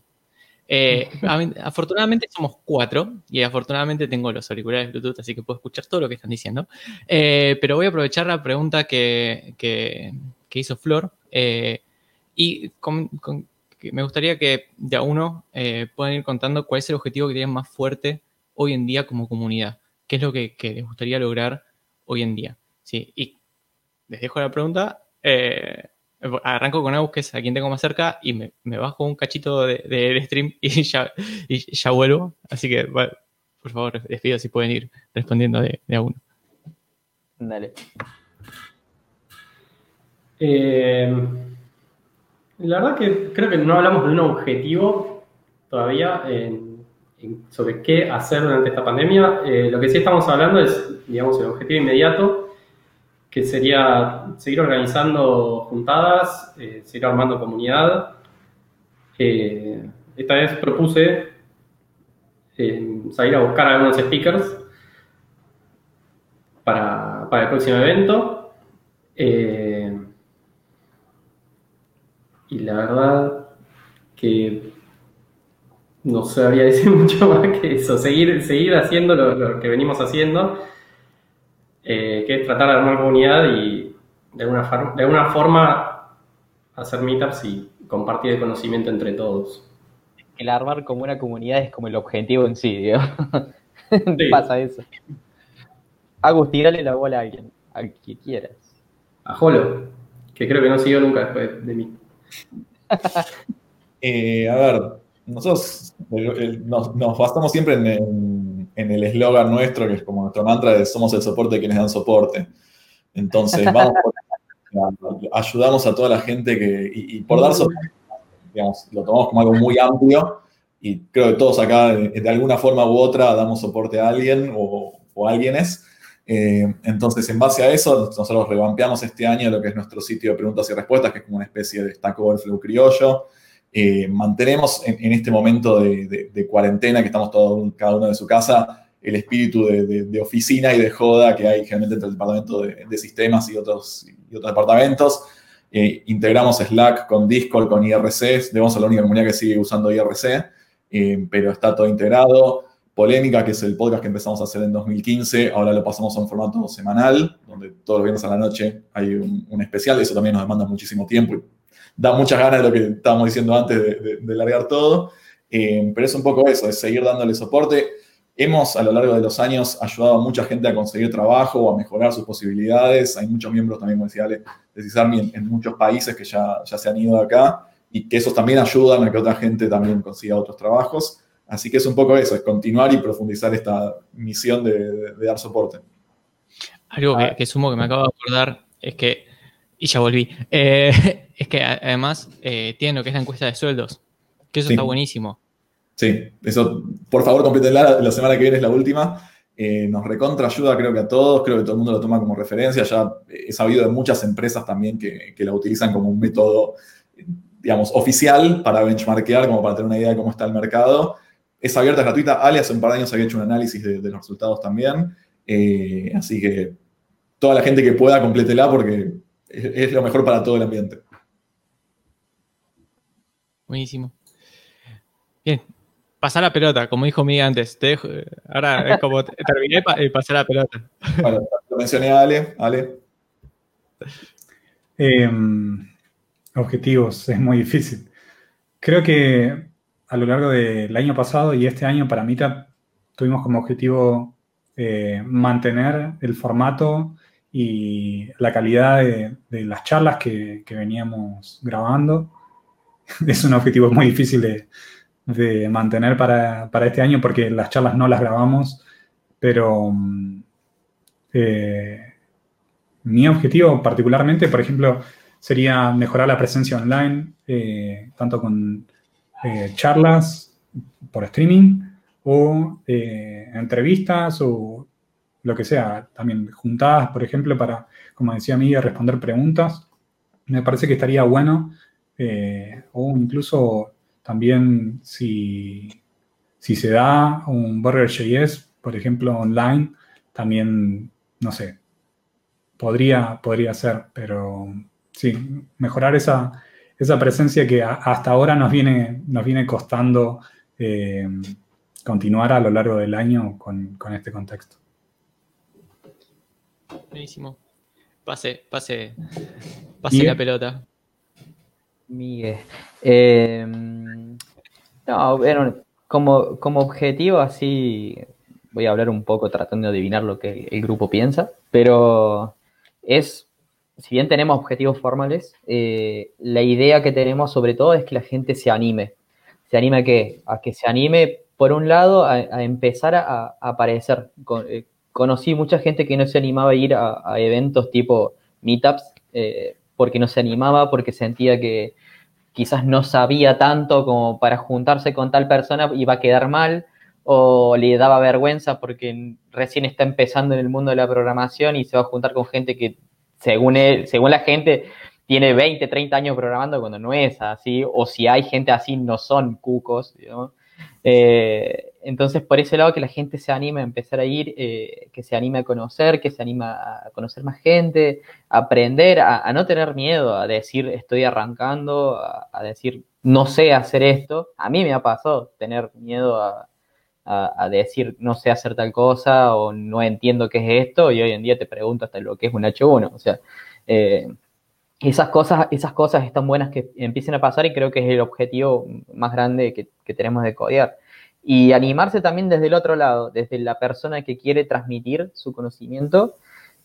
Eh, afortunadamente somos cuatro y afortunadamente tengo los auriculares Bluetooth, así que puedo escuchar todo lo que están diciendo. Eh, pero voy a aprovechar la pregunta que, hizo Flor eh, y me gustaría que de a uno puedan ir contando cuál es el objetivo que tienen más fuerte hoy en día como comunidad. ¿Qué es lo que, les gustaría lograr hoy en día? Sí, y les dejo la pregunta arranco con Agus, que es a quien tengo más cerca, y me, bajo un cachito del de, stream y ya, y ya vuelvo. Así que, por favor, les pido si pueden ir respondiendo de, a uno. Dale. Eh, la verdad que creo que no hablamos de un objetivo todavía sobre qué hacer durante esta pandemia. Eh, lo que sí estamos hablando es, digamos, el objetivo inmediato que sería seguir organizando juntadas, eh, seguir armando comunidad. Eh, esta vez propuse salir a buscar algunos speakers para, el próximo evento. Y la verdad que no sabría decir mucho más que eso, seguir, seguir haciendo lo que venimos haciendo eh, que es tratar de armar comunidad y de alguna, de alguna forma hacer meetups y compartir el conocimiento entre todos. El armar como una comunidad es como el objetivo en sí, ¿no? Pasa eso. Agus, tirale la bola a alguien, a quien quieras. A Jolo, que creo que no siguió nunca después de mí. Eh, a ver, nosotros nos, basamos siempre en, el eslogan nuestro, que es como nuestro mantra de somos el soporte de quienes dan soporte. Entonces, vamos ayudamos a toda la gente que, y, por dar soporte, digamos, lo tomamos como algo muy amplio y creo que todos acá, de, alguna forma u otra, damos soporte a alguien o, o a alguienes. Eh, entonces, en base a eso, nosotros revampeamos este año lo que es nuestro sitio de preguntas y respuestas, que es como una especie de Stack Overflow criollo. Eh, mantenemos en, este momento de, cuarentena, que estamos todos, cada uno de su casa, el espíritu de, oficina y de joda que hay generalmente entre el departamento de, sistemas y otros, y otros departamentos. Eh, integramos Slack con Discord, con IRC, debemos ser la única comunidad que sigue usando IRC, pero está todo integrado. Polémica, que es el podcast que empezamos a hacer en 2015, ahora lo pasamos a un formato semanal, donde todos los viernes a la noche hay un, especial, eso también nos demanda muchísimo tiempo y da muchas ganas de lo que estábamos diciendo antes de, largar todo, eh, pero es un poco eso, es seguir dándole soporte. Hemos a lo largo de los años ayudado a mucha gente a conseguir trabajo o a mejorar sus posibilidades. Hay muchos miembros también, como decía Ale, de CISARMI en, muchos países que ya, ya se han ido de acá y que esos también ayudan a que otra gente también consiga otros trabajos. Así que es un poco eso, es continuar y profundizar esta misión de, dar soporte. Algo que, que, sumo que me acabo de acordar es que, y ya volví, eh, es que además eh, tienen lo que es la encuesta de sueldos, que eso está buenísimo. Sí, eso, por favor, complétenla, la semana que viene es la última. Eh, nos recontra ayuda, creo que a todos, creo que todo el mundo lo toma como referencia. Ya he sabido de muchas empresas también que, que la utilizan como un método, digamos, oficial para benchmarkear, como para tener una idea de cómo está el mercado. Es abierta, es gratuita. Ale hace un par de años había hecho un análisis de, los resultados también. Eh, así que toda la gente que pueda, complétela porque es, lo mejor para todo el ambiente. Buenísimo. Bien, pasar la pelota, como dijo Miguel antes. ahora es como terminé y pasar la pelota. Bueno, lo mencioné a Ale. Ale. Em, objetivos, es muy difícil. Creo que a lo largo del año pasado y este año para Meetup tuvimos como objetivo eh, mantener el formato y la calidad de, las charlas que, veníamos grabando. Es un objetivo muy difícil de, mantener para, este año porque las charlas no las grabamos, pero mm, eh, mi objetivo particularmente, por ejemplo, sería mejorar la presencia online, eh, tanto con eh, charlas por streaming o eh, entrevistas o lo que sea, también juntadas, por ejemplo, para, como decía Miguel, responder preguntas. Me parece que estaría bueno, eh, o incluso también si, si se da un Burger.js, por ejemplo, online, también, no sé, podría, podría ser, pero sí, mejorar esa, esa presencia que hasta ahora nos viene, nos viene costando eh, continuar a lo largo del año con, este contexto. Buenísimo. Pase, pase, pase la pelota. Miguel. Eh, no, bueno, como, como objetivo, así voy a hablar un poco tratando de adivinar lo que el grupo piensa, pero es si bien tenemos objetivos formales, eh, la idea que tenemos sobre todo es que la gente se anime. ¿Se anime a qué? A que se anime, por un lado, a, empezar a, aparecer. Eh, conocí mucha gente que no se animaba a ir a, eventos tipo meetups eh, porque no se animaba, porque sentía que quizás no sabía tanto como para juntarse con tal persona iba a quedar mal o le daba vergüenza porque recién está empezando en el mundo de la programación y se va a juntar con gente que según, según la gente, tiene 20, 30 años programando cuando no es así, o si hay gente así, no son cucos, eh, entonces, por ese lado, que la gente se anime a empezar a ir, eh, que se anime a conocer, que se anime a conocer más gente, a aprender, a, no tener miedo, a decir estoy arrancando, a, decir no sé hacer esto. A mí me ha pasado tener miedo a, a, decir no sé hacer tal cosa o no entiendo qué es esto y hoy en día te pregunto hasta lo que es un H1. O sea, eh, esas, cosas, esas cosas están buenas que empiecen a pasar y creo que es el objetivo más grande que, tenemos de codear. Y animarse también desde el otro lado, desde la persona que quiere transmitir su conocimiento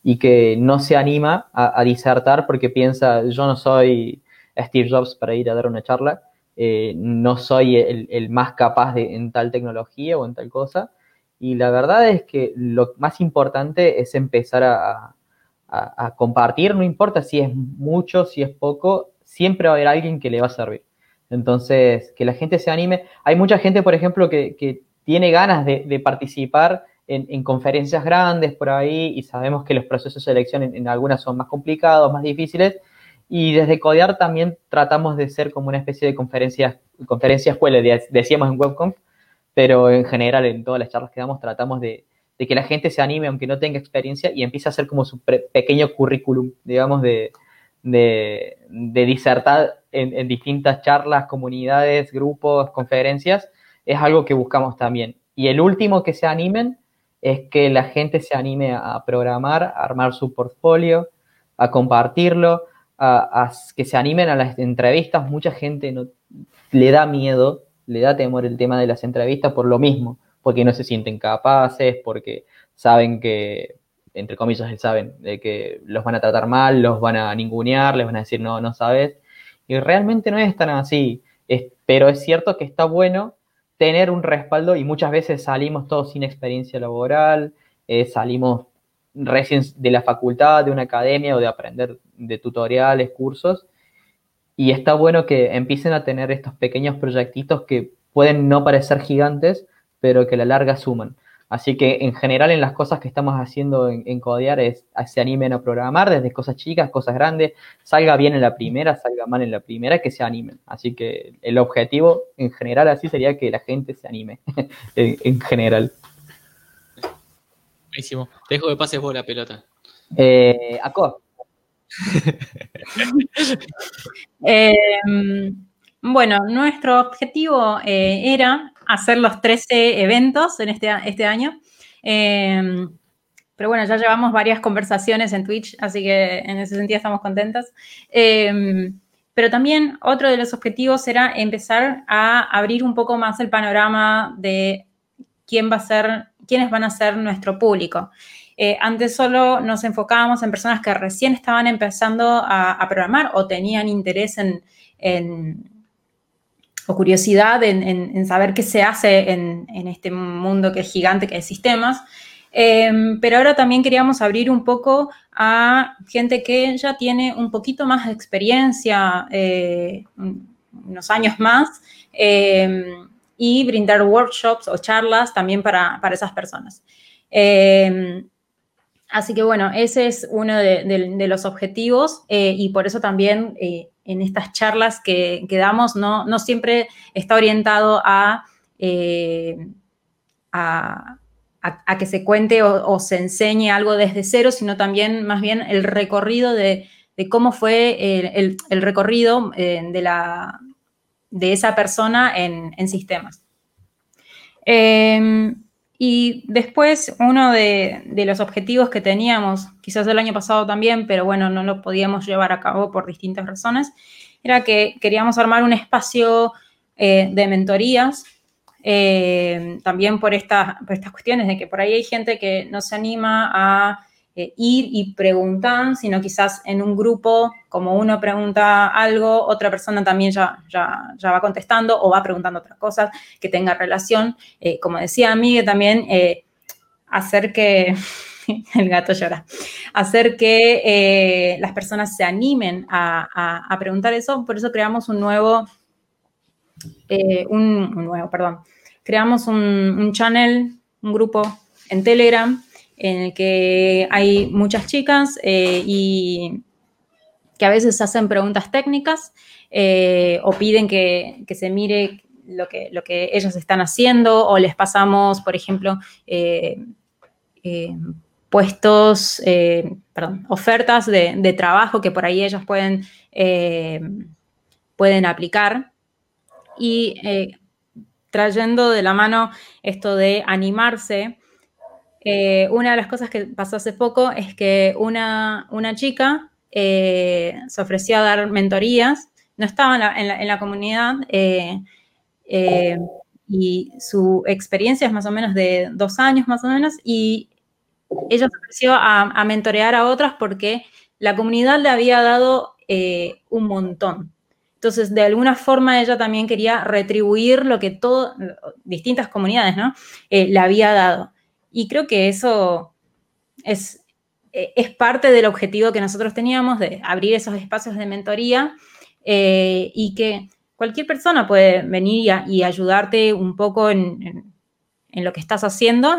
y que no se anima a, a disertar porque piensa, yo no soy Steve Jobs para ir a dar una charla, eh, no soy el, más capaz en tal tecnología o en tal cosa. Y la verdad es que lo más importante es empezar a, compartir, no importa si es mucho, si es poco, siempre va a haber alguien que le va a servir. Entonces, que la gente se anime. Hay mucha gente, por ejemplo, que, tiene ganas de, participar en, conferencias grandes por ahí y sabemos que los procesos de selección en, algunas son más complicados, más difíciles. Y desde Codear también tratamos de ser como una especie de conferencia, conferencia escuela, decíamos en Webconf, pero en general en todas las charlas que damos tratamos de, que la gente se anime aunque no tenga experiencia y empiece a hacer como su pequeño currículum, digamos, de, de, disertar en, distintas charlas, comunidades, grupos, conferencias, es algo que buscamos también. Y el último que se animen es que la gente se anime a programar, a armar su portfolio, a compartirlo, a, que se animen a las entrevistas. Mucha gente no, le da miedo, le da temor el tema de las entrevistas por lo mismo, porque no se sienten capaces, porque saben que entre comillas, saben, de que los van a tratar mal, los van a ningunear, les van a decir no, no sabes. Y realmente no es tan así. pero es cierto que está bueno tener un respaldo y muchas veces salimos todos sin experiencia laboral, eh, salimos recién de la facultad, de una academia o de aprender de tutoriales, cursos. Y está bueno que empiecen a tener estos pequeños proyectitos que pueden no parecer gigantes, pero que a la larga suman. Así que en general en las cosas que estamos haciendo en, Codear es se animen a programar desde cosas chicas, cosas grandes, salga bien en la primera, salga mal en la primera, que se animen. Así que el objetivo en general así sería que la gente se anime en, general. Buenísimo. Te dejo que pases vos la pelota. Eh, Aco. Em, bueno, nuestro objetivo eh, era hacer los 13 eventos en este, este año. Em, pero bueno, ya llevamos varias conversaciones en Twitch, así que en ese sentido estamos contentas. Em, pero también otro de los objetivos era empezar a abrir un poco más el panorama de quién va a ser, quiénes van a ser nuestro público. Eh, antes solo nos enfocábamos en personas que recién estaban empezando a, programar o tenían interés en o curiosidad en, saber qué se hace en, este mundo que es gigante, que es sistemas. Em, pero ahora también queríamos abrir un poco a gente que ya tiene un poquito más de experiencia, eh, unos años más, em, y brindar workshops o charlas también para, esas personas. Em, así que bueno, ese es uno de, los objetivos eh, y por eso también eh, en estas charlas que, damos no, no, siempre está orientado a, eh, a, que se cuente o, se enseñe algo desde cero, sino también más bien el recorrido de, cómo fue el, recorrido eh, de, la, de esa persona en, sistemas. Em, y después, uno de, los objetivos que teníamos, quizás el año pasado también, pero bueno, no lo podíamos llevar a cabo por distintas razones, era que queríamos armar un espacio eh, de mentorías, eh, también por, estas cuestiones de que por ahí hay gente que no se anima a eh, ir y preguntar, sino quizás en un grupo, como uno pregunta algo, otra persona también ya, ya, va contestando o va preguntando otras cosas que tenga relación. Eh, como decía Miguel también, eh, hacer que, el gato llora, hacer que las personas se animen a, preguntar eso. Por eso creamos un nuevo, un, nuevo, perdón, creamos un, un channel, un grupo en Telegram en el que hay muchas chicas eh, y que a veces hacen preguntas técnicas eh, o piden que, se mire lo que, lo que ellas están haciendo o les pasamos, por ejemplo, eh, puestos, ofertas de, trabajo que por ahí ellas pueden, pueden aplicar. Y trayendo de la mano esto de animarse eh, una de las cosas que pasó hace poco es que una, chica eh, se ofreció a dar mentorías, no estaba en la, comunidad eh, y su experiencia es más o menos de dos años más o menos y ella se ofreció a, mentorear a otras porque la comunidad le había dado un montón. Entonces, de alguna forma ella también quería retribuir lo que todo, distintas comunidades, ¿no? Le había dado. Y creo que eso es, eh, es parte del objetivo que nosotros teníamos de abrir esos espacios de mentoría eh, y que cualquier persona puede venir y, ayudarte un poco en, lo que estás haciendo.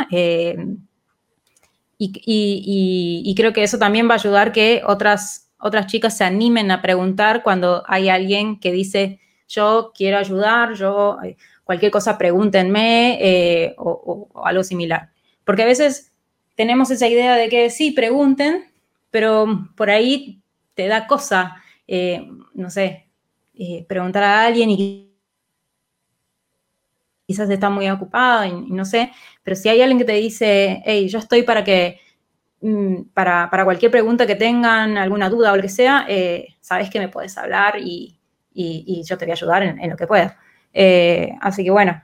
y, creo que eso también va a ayudar que otras otras chicas se animen a preguntar cuando hay alguien que dice, yo quiero ayudar, yo, eh, cualquier cosa pregúntenme eh, o, algo similar. Porque a veces tenemos esa idea de que sí, pregunten, pero por ahí te da cosa, eh, no sé, preguntar a alguien y quizás está muy ocupado y, no sé, pero si hay alguien que te dice, hey, yo estoy para que Mm, para, cualquier pregunta que tengan, alguna duda o lo que sea, eh, sabes que me puedes hablar y, yo te voy a ayudar en, lo que pueda. Eh, así que bueno,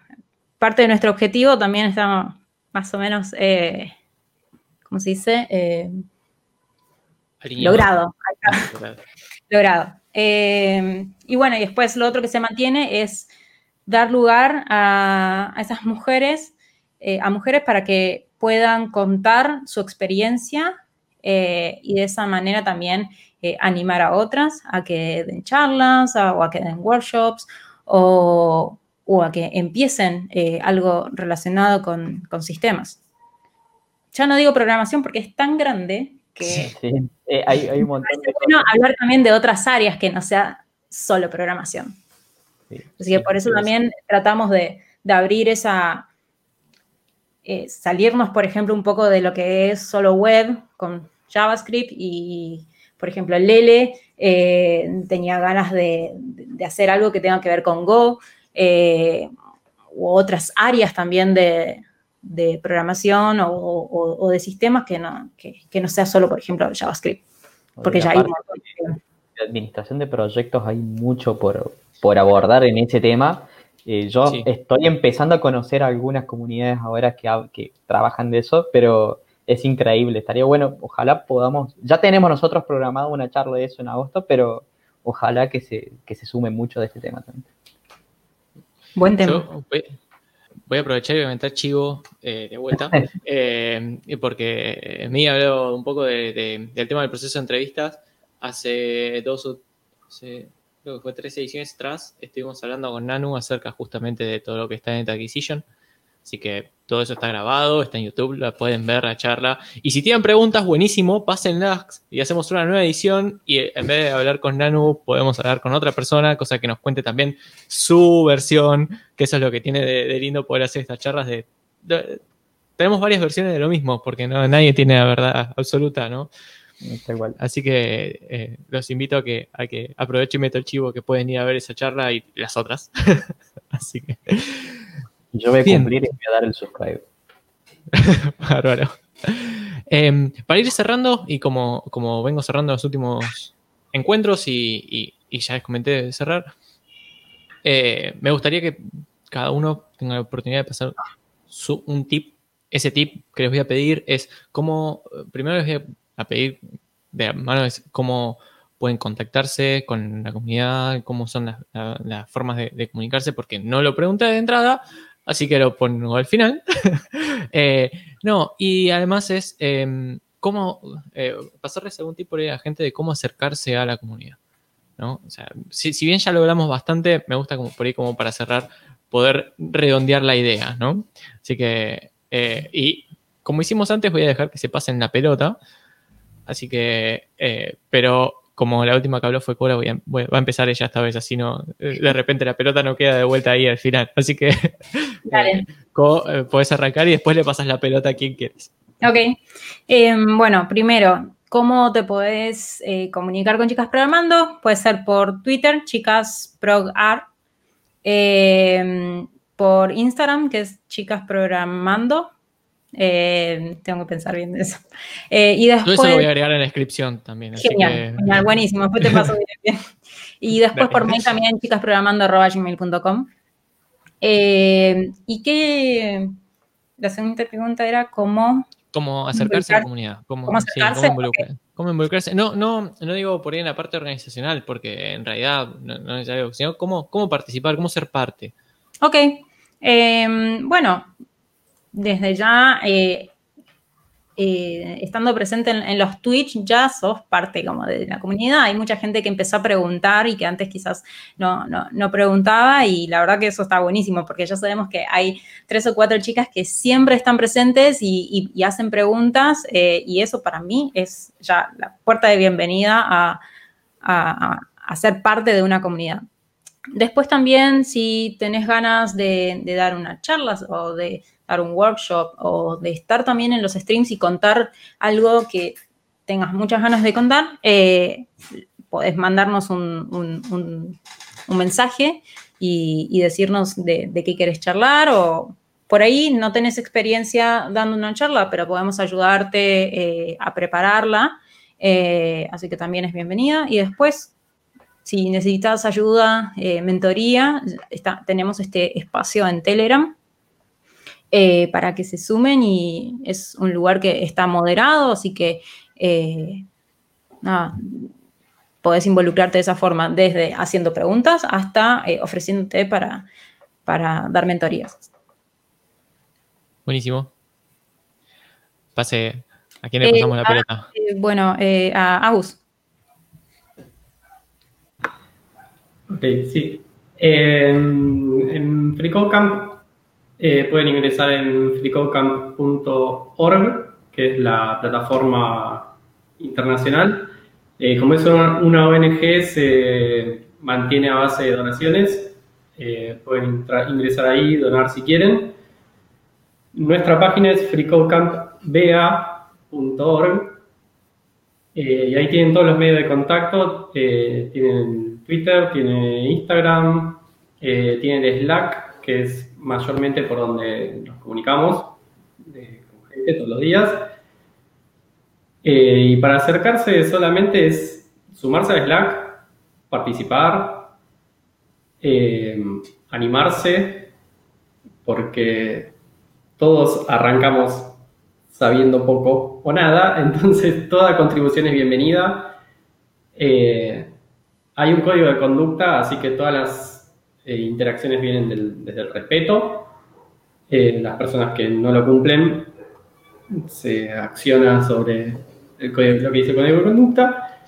parte de nuestro objetivo también está más o menos, eh, ¿cómo se dice? logrado. logrado. y bueno, y después lo otro que se mantiene es dar lugar a, a esas mujeres, a mujeres para que puedan contar su experiencia eh, y de esa manera también eh, animar a otras a que den charlas o a que den workshops o, a que empiecen eh, algo relacionado con, sistemas. Ya no digo programación porque es tan grande que sí, hay, un montón de bueno hablar también de otras áreas que no sea solo programación. Así que por eso también tratamos de abrir esa, eh, salirnos, por ejemplo, un poco de lo que es solo web con JavaScript y, por ejemplo, Lele eh, tenía ganas de, hacer algo que tenga que ver con Go eh, u otras áreas también de, programación o, de sistemas que no, no sea solo, por ejemplo, JavaScript. Porque ya hay de administración de proyectos hay mucho por, por abordar en ese tema eh, yo estoy empezando a conocer algunas comunidades ahora que, que trabajan de eso, pero es increíble. Estaría bueno, ojalá podamos, ya tenemos nosotros programado una charla de eso en agosto, pero ojalá que se, que se sume mucho de este tema también. Buen tema. voy, a aprovechar y voy a meter chivo eh, de vuelta, eh, porque me habló un poco del tema del proceso de entrevistas hace dos o creo que fue tres ediciones atrás, estuvimos hablando con Nanu acerca justamente de todo lo que está en Acquisition. Así que todo eso está grabado, está en YouTube, la pueden ver la charla. Y si tienen preguntas, buenísimo, pásenlas y hacemos una nueva edición. Y en vez de hablar con Nanu, podemos hablar con otra persona, cosa que nos cuente también su versión, que eso es lo que tiene de, lindo poder hacer estas charlas de, tenemos varias versiones de lo mismo, porque no, nadie tiene la verdad absoluta, ¿no? igual. Así que eh, los invito a que, a que aprovechen y meto el chivo que pueden ir a ver esa charla y las otras. Así que. Yo voy a cumplir y voy a dar el subscribe. Bárbaro. Em, para ir cerrando, y como, como vengo cerrando los últimos encuentros y, ya les comenté de cerrar, eh, me gustaría que cada uno tenga la oportunidad de pasar un tip. Ese tip que les voy a pedir es cómo, primero les voy a pedir de mano es cómo pueden contactarse con la comunidad, cómo son las, formas de, comunicarse, porque no lo pregunté de entrada, así que lo pongo al final. Eh, no, y además es em, cómo eh, pasarles algún tipo de gente de cómo acercarse a la comunidad. ¿no? O sea, si, bien ya lo hablamos bastante, me gusta como por ahí como para cerrar, poder redondear la idea, ¿no? Así que, eh, y como hicimos antes, voy a dejar que se pasen la pelota. Así que, eh, pero como la última que habló fue Cora, voy a, va a empezar ella esta vez, así no, eh, de repente la pelota no queda de vuelta ahí al final. Así que Dale. Eh, puedes arrancar y después le pasas la pelota a quien quieres. Ok. Em, bueno, primero, ¿cómo te puedes comunicar con Chicas Programando? Puede ser por Twitter, Chicas em, por Instagram, que es Chicas Programando, eh, tengo que pensar bien de eso. Eh, y después, eso lo voy a agregar en la descripción también. genial, buenísimo. Después te paso bien. Y después por mail también chicasprogramando.gmail.com. Eh, y que la segunda pregunta era cómo... cómo acercarse a la comunidad. Cómo, ¿Cómo sí, acercarse? cómo, involucrar- cómo involucrarse. No, no, no digo por ahí en la parte organizacional, porque en realidad no, no es algo, sino cómo, cómo participar, cómo ser parte. Ok. Eh, bueno, desde ya, eh, eh, estando presente en, los Twitch, ya sos parte como de la comunidad. Hay mucha gente que empezó a preguntar y que antes quizás no, no, no preguntaba y la verdad que eso está buenísimo porque ya sabemos que hay tres o cuatro chicas que siempre están presentes y, hacen preguntas eh, y eso para mí es ya la puerta de bienvenida a, a- ser parte de una comunidad. Después también, si tenés ganas de, de dar unas charlas o de dar un workshop o de estar también en los streams y contar algo que tengas muchas ganas de contar, eh, podés mandarnos un, un- mensaje y, decirnos de, qué querés charlar o por ahí no tenés experiencia dando una charla, pero podemos ayudarte eh, a prepararla. eh, así que también es bienvenida. Y después, si necesitas ayuda, eh, mentoría, está- tenemos este espacio en Telegram eh, para que se sumen y es un lugar que está moderado, así que eh, nada, podés involucrarte de esa forma, desde haciendo preguntas hasta eh, ofreciéndote para, para dar mentorías. Buenísimo. Pase, ¿a quién le Eh, pasamos la ah, pelota? Eh, bueno, eh, a Agus. Ok, sí. En, en FreeCodeCamp eh, pueden ingresar en freecodecamp.org, que es la plataforma internacional. Eh, como es una, ONG, se mantiene a base de donaciones. Eh, pueden ingresar ahí, donar si quieren. Nuestra página es freecodecampba.org. Y ahí tienen todos los medios de contacto. tienen Twitter, tienen Instagram, tienen Slack, que es mayormente por donde nos comunicamos con gente todos los días. Eh, y para acercarse solamente es sumarse a Slack, participar, eh, animarse, porque todos arrancamos sabiendo poco o nada, entonces toda contribución es bienvenida. Eh, hay un código de conducta, así que todas las eh, interacciones vienen desde el respeto. Eh, las personas que no lo cumplen se acciona sobre lo que dice el código de conducta.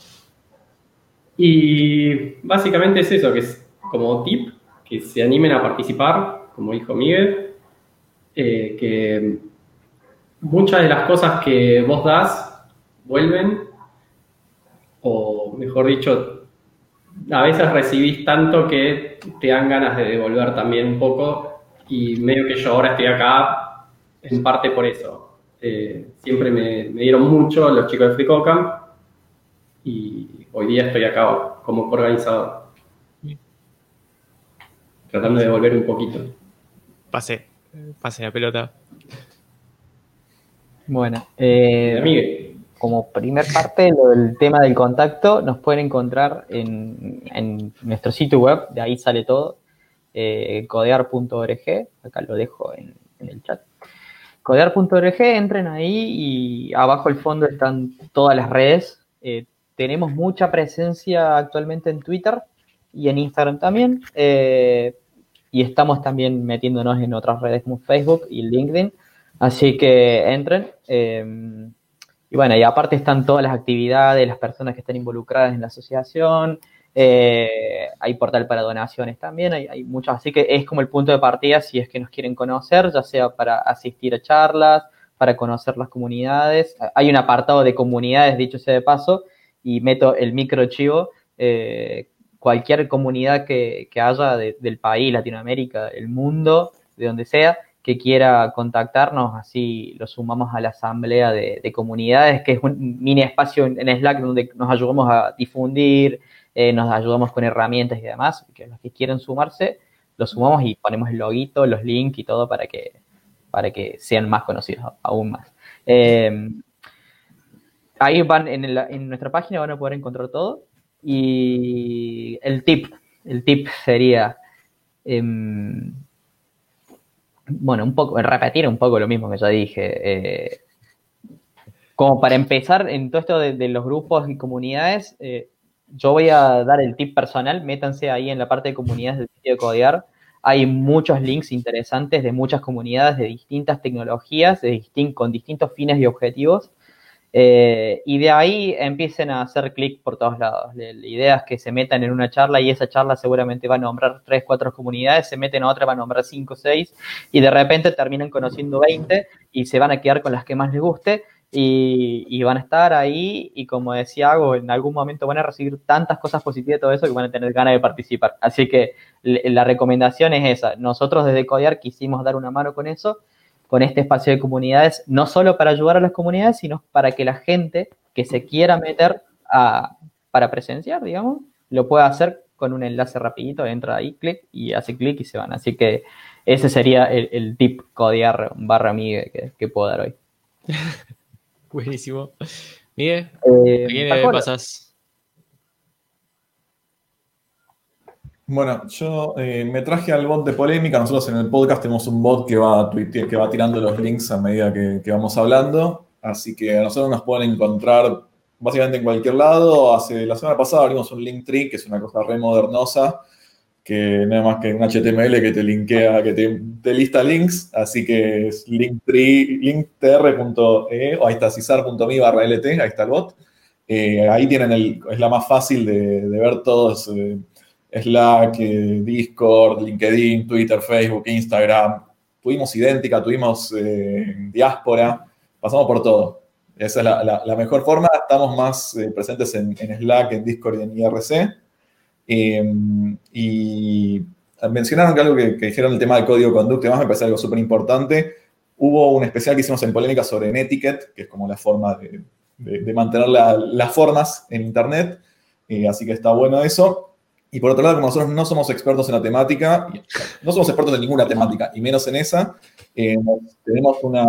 Y básicamente es eso, que es como tip, que se animen a participar, como dijo Miguel, eh, que muchas de las cosas que vos das vuelven, o mejor dicho, a veces recibís tanto que te dan ganas de devolver también un poco, y medio que yo ahora estoy acá en parte por eso. Eh, siempre me, me dieron mucho los chicos de FreeCodeCamp y hoy día estoy acá como organizador. Tratando de devolver un poquito. Pase, pase la pelota. Bueno, eh, Miguel. Como primer parte, lo del tema del contacto, nos pueden encontrar en, en nuestro sitio web, de ahí sale todo, eh, codear.org, acá lo dejo en, en el chat. Codear.org, entren ahí y abajo al fondo están todas las redes. Eh, tenemos mucha presencia actualmente en Twitter y en Instagram también. eh, y estamos también metiéndonos en otras redes como Facebook y LinkedIn. Así que entren. Y bueno, y aparte están todas las actividades, las personas que están involucradas en la asociación. eh, hay portal para donaciones también, hay, hay muchos. Así que es como el punto de partida si es que nos quieren conocer, ya sea para asistir a charlas, para conocer las comunidades. Hay un apartado de comunidades, dicho sea de paso, y meto el microchivo. eh, cualquier comunidad que, que haya de- del país, Latinoamérica, el mundo, de donde sea, que quiera contactarnos, así lo sumamos a la asamblea de, de comunidades, que es un mini espacio en, Slack donde nos ayudamos a difundir, eh, nos ayudamos con herramientas y demás, que los que quieran sumarse, los sumamos y ponemos el loguito, los links y todo para que, para que sean más conocidos aún más. Eh, ahí van en nuestra página, van a poder encontrar todo. Y el tip, el tip sería, em, bueno, un poco, repetir un poco lo mismo que ya dije. eh, como para empezar en todo esto de, los grupos y comunidades, eh, yo voy a dar el tip personal, métanse ahí en la parte de comunidades del sitio de Codear. Hay muchos links interesantes de muchas comunidades de distintas tecnologías, con distintos fines y objetivos. Eh, y de ahí empiecen a hacer clic por todos lados. La, idea es que se metan en una charla y esa charla seguramente va a nombrar tres, cuatro comunidades, se meten a otra, va a nombrar cinco, seis, y de repente terminan conociendo 20 y se van a quedar con las que más les guste y, van a estar ahí y como decía Hago, en algún momento van a recibir tantas cosas positivas de todo eso que van a tener ganas de participar. Así que la recomendación es esa. Nosotros desde Codear quisimos dar una mano con eso, con este espacio de comunidades, no solo para ayudar a las comunidades, sino para que la gente que se quiera meter a, para presenciar, digamos, lo pueda hacer con un enlace rapidito, entra ahí, clic y hace clic y se van. Así que ese sería el, tip Codear barra Migue que, que puedo dar hoy. Buenísimo. Miguel, eh, ¿a quién le pasas? Bueno, yo eh, me traje al bot de polémica. Nosotros en el podcast tenemos un bot que va, que va tirando los links a medida que, vamos hablando. Así que a nosotros nos pueden encontrar básicamente en cualquier lado. Hace, la semana pasada abrimos un link tree, que es una cosa re modernosa, que es más que un HTML que te linkea, que te, lista links, así que es linktree, linktr.e o ahí está cisar.me barra lt, ahí está el bot. Eh, ahí tienen el, es la más fácil de, ver todos, eh, Slack, eh, Discord, LinkedIn, Twitter, Facebook, Instagram. Tuvimos idéntica, tuvimos diáspora, pasamos por todo. Esa es la, mejor forma. Estamos más presentes en, en Slack, en Discord y en IRC. Em, y mencionaron que algo que, dijeron el tema del código de conducta y demás me parece algo súper importante. Hubo un especial que hicimos en Polémica sobre Netiquette, que es como la forma de, mantener las formas en Internet, eh, así que está bueno eso. Y por otro lado, como nosotros no somos expertos en la temática, no somos expertos en ninguna temática, y menos en esa, eh, tenemos una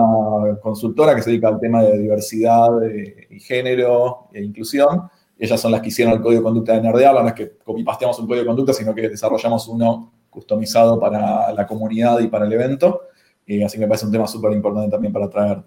consultora que se dedica al tema de diversidad eh, y género e inclusión, ellas son las que hicieron el código de conducta de Nerdearla, no es que copy-pasteamos un código de conducta, sino que desarrollamos uno customizado para la comunidad y para el evento. Eh, así que me parece un tema súper importante también para traer.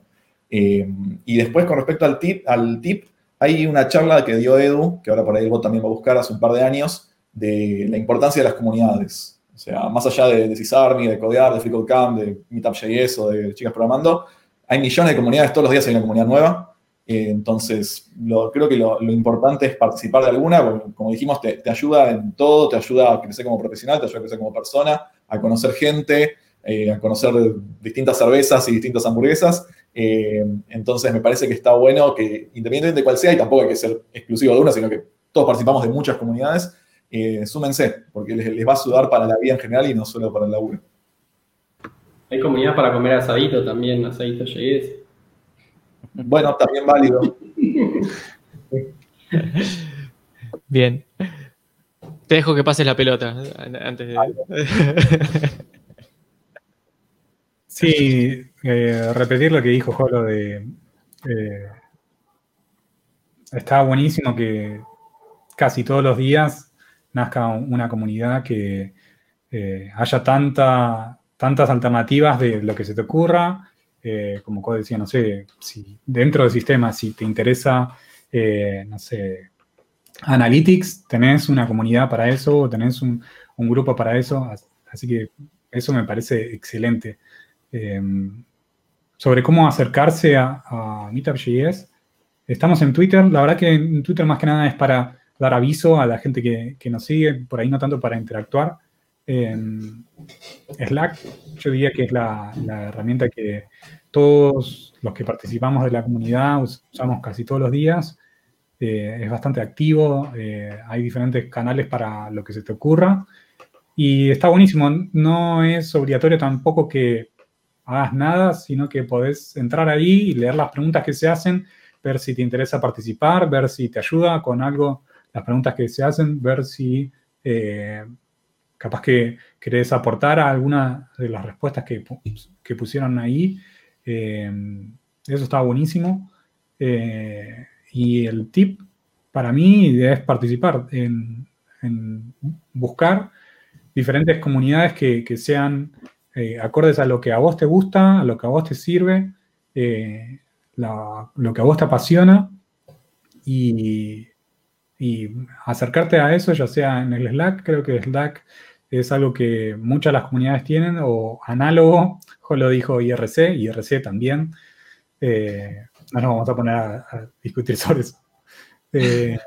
Y después, con respecto al tip, al tip, hay una charla que dio Edu, que ahora por ahí bot también va a buscar hace un par de años, de la importancia de las comunidades. O sea, más allá de, de CISARMI, de Codear, de FreeCodeCamp, de Meetup.js o de Chicas Programando, hay millones de comunidades, todos los días hay una comunidad nueva. Eh, entonces, creo que lo, importante es participar de alguna, como dijimos, te, ayuda en todo, te ayuda a crecer como profesional, te ayuda a crecer como persona, a conocer gente, eh, a conocer distintas cervezas y distintas hamburguesas. Eh, entonces, me parece que está bueno que, independientemente de cuál sea, y tampoco hay que ser exclusivo de una, sino que todos participamos de muchas comunidades, súmense, porque les, va a ayudar para la vida en general y no solo para el laburo. Hay comunidad para comer asadito también, asadito llegues. Bueno, también válido. Bien. Te dejo que pases la pelota antes de... Sí, eh, repetir lo que dijo Jolo de... Eh, está buenísimo que casi todos los días nazca una comunidad que eh, haya tanta, tantas alternativas de lo que se te ocurra, eh, como decía, no sé, si dentro del sistema, si te interesa, eh, no sé, Analytics, tenés una comunidad para eso, tenés un, grupo para eso, así que eso me parece excelente. Em, sobre cómo acercarse a, a Meetup.js, estamos en Twitter, la verdad que en Twitter más que nada es para dar aviso a la gente que, nos sigue, por ahí no tanto para interactuar. Slack, yo diría que es la, herramienta que todos los que participamos de la comunidad usamos casi todos los días. Eh, es bastante activo, eh, hay diferentes canales para lo que se te ocurra. Y está buenísimo, no es obligatorio tampoco que hagas nada, sino que podés entrar ahí y leer las preguntas que se hacen, ver si te interesa participar, ver si te ayuda con algo, las preguntas que se hacen, ver si eh, capaz que querés aportar a alguna de las respuestas que, pusieron ahí. Eh, eso estaba buenísimo. Eh, y el tip para mí es participar en, buscar diferentes comunidades que, sean eh, acordes a lo que a vos te gusta, a lo que a vos te sirve. lo que a vos te apasiona y, y acercarte a eso, ya sea en el Slack, creo que Slack es algo que muchas de las comunidades tienen, o análogo, lo dijo IRC, IRC también. Eh, no nos vamos a poner a, discutir sobre eso. Eh,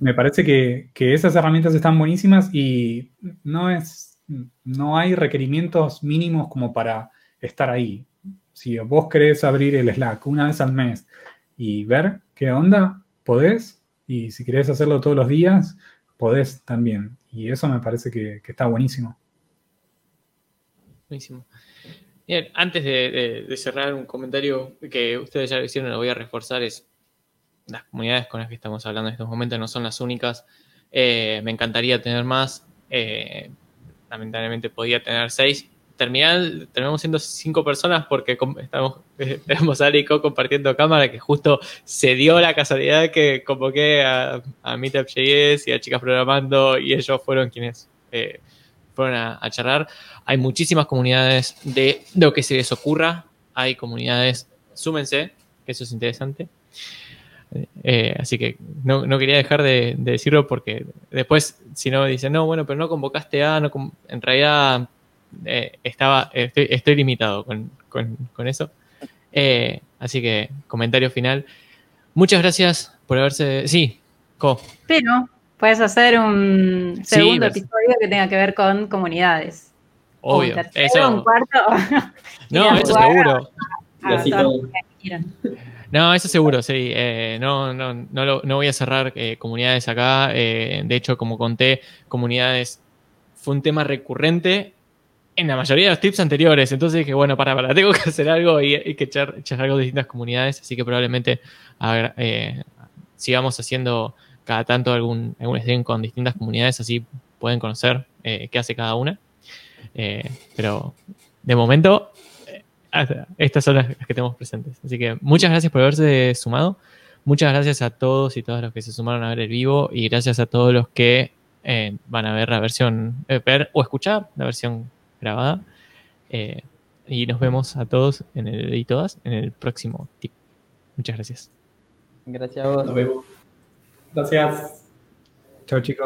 me parece que, esas herramientas están buenísimas y no, es, no hay requerimientos mínimos como para estar ahí. Si vos querés abrir el Slack una vez al mes y ver qué onda, podés. Y si querés hacerlo todos los días, podés también. Y eso me parece que, está buenísimo. Buenísimo. Bien, antes de, cerrar un comentario que ustedes ya lo hicieron, lo voy a reforzar, es las comunidades con las que estamos hablando en estos momentos no son las únicas. Eh, me encantaría tener más. Eh, lamentablemente podía tener seis. Terminal, terminamos siendo cinco personas porque estamos, tenemos a Arico compartiendo cámara que justo se dio la casualidad que convoqué a, a Meetup.js y a Chicas Programando y ellos fueron quienes eh, fueron a, a, charlar. Hay muchísimas comunidades de lo que se les ocurra. Hay comunidades, súmense, que eso es interesante. Eh, así que no, quería dejar de, decirlo porque después, si no, dicen, no, bueno, pero no convocaste a, no, en realidad eh, estaba, estoy, limitado con, eso. Eh, así que, comentario final. Muchas gracias por haberse. Sí, Co. Pero puedes hacer un segundo episodio que tenga que ver con comunidades. Obvio. eso... un cuarto. no, eso seguro. No, eso seguro, sí. Eh, no, no, no, no, voy a cerrar eh, comunidades acá. Eh, de hecho, como conté, comunidades fue un tema recurrente en la mayoría de los tips anteriores. Entonces dije, bueno, para, para, tengo que hacer algo y hay que echar, echar, algo de distintas comunidades. Así que probablemente sigamos haciendo cada tanto algún, algún stream con distintas comunidades, así pueden conocer qué hace cada una. pero de momento estas son las que tenemos presentes. Así que muchas gracias por haberse sumado. Muchas gracias a todos y todas los que se sumaron a ver el vivo y gracias a todos los que eh, van a ver la versión, eh, ver o escuchar la versión grabada. Eh, y nos vemos a todos en el, y todas en el próximo tip. Muchas gracias. Gracias a vos. Nos vemos. Gracias. Chao chicos.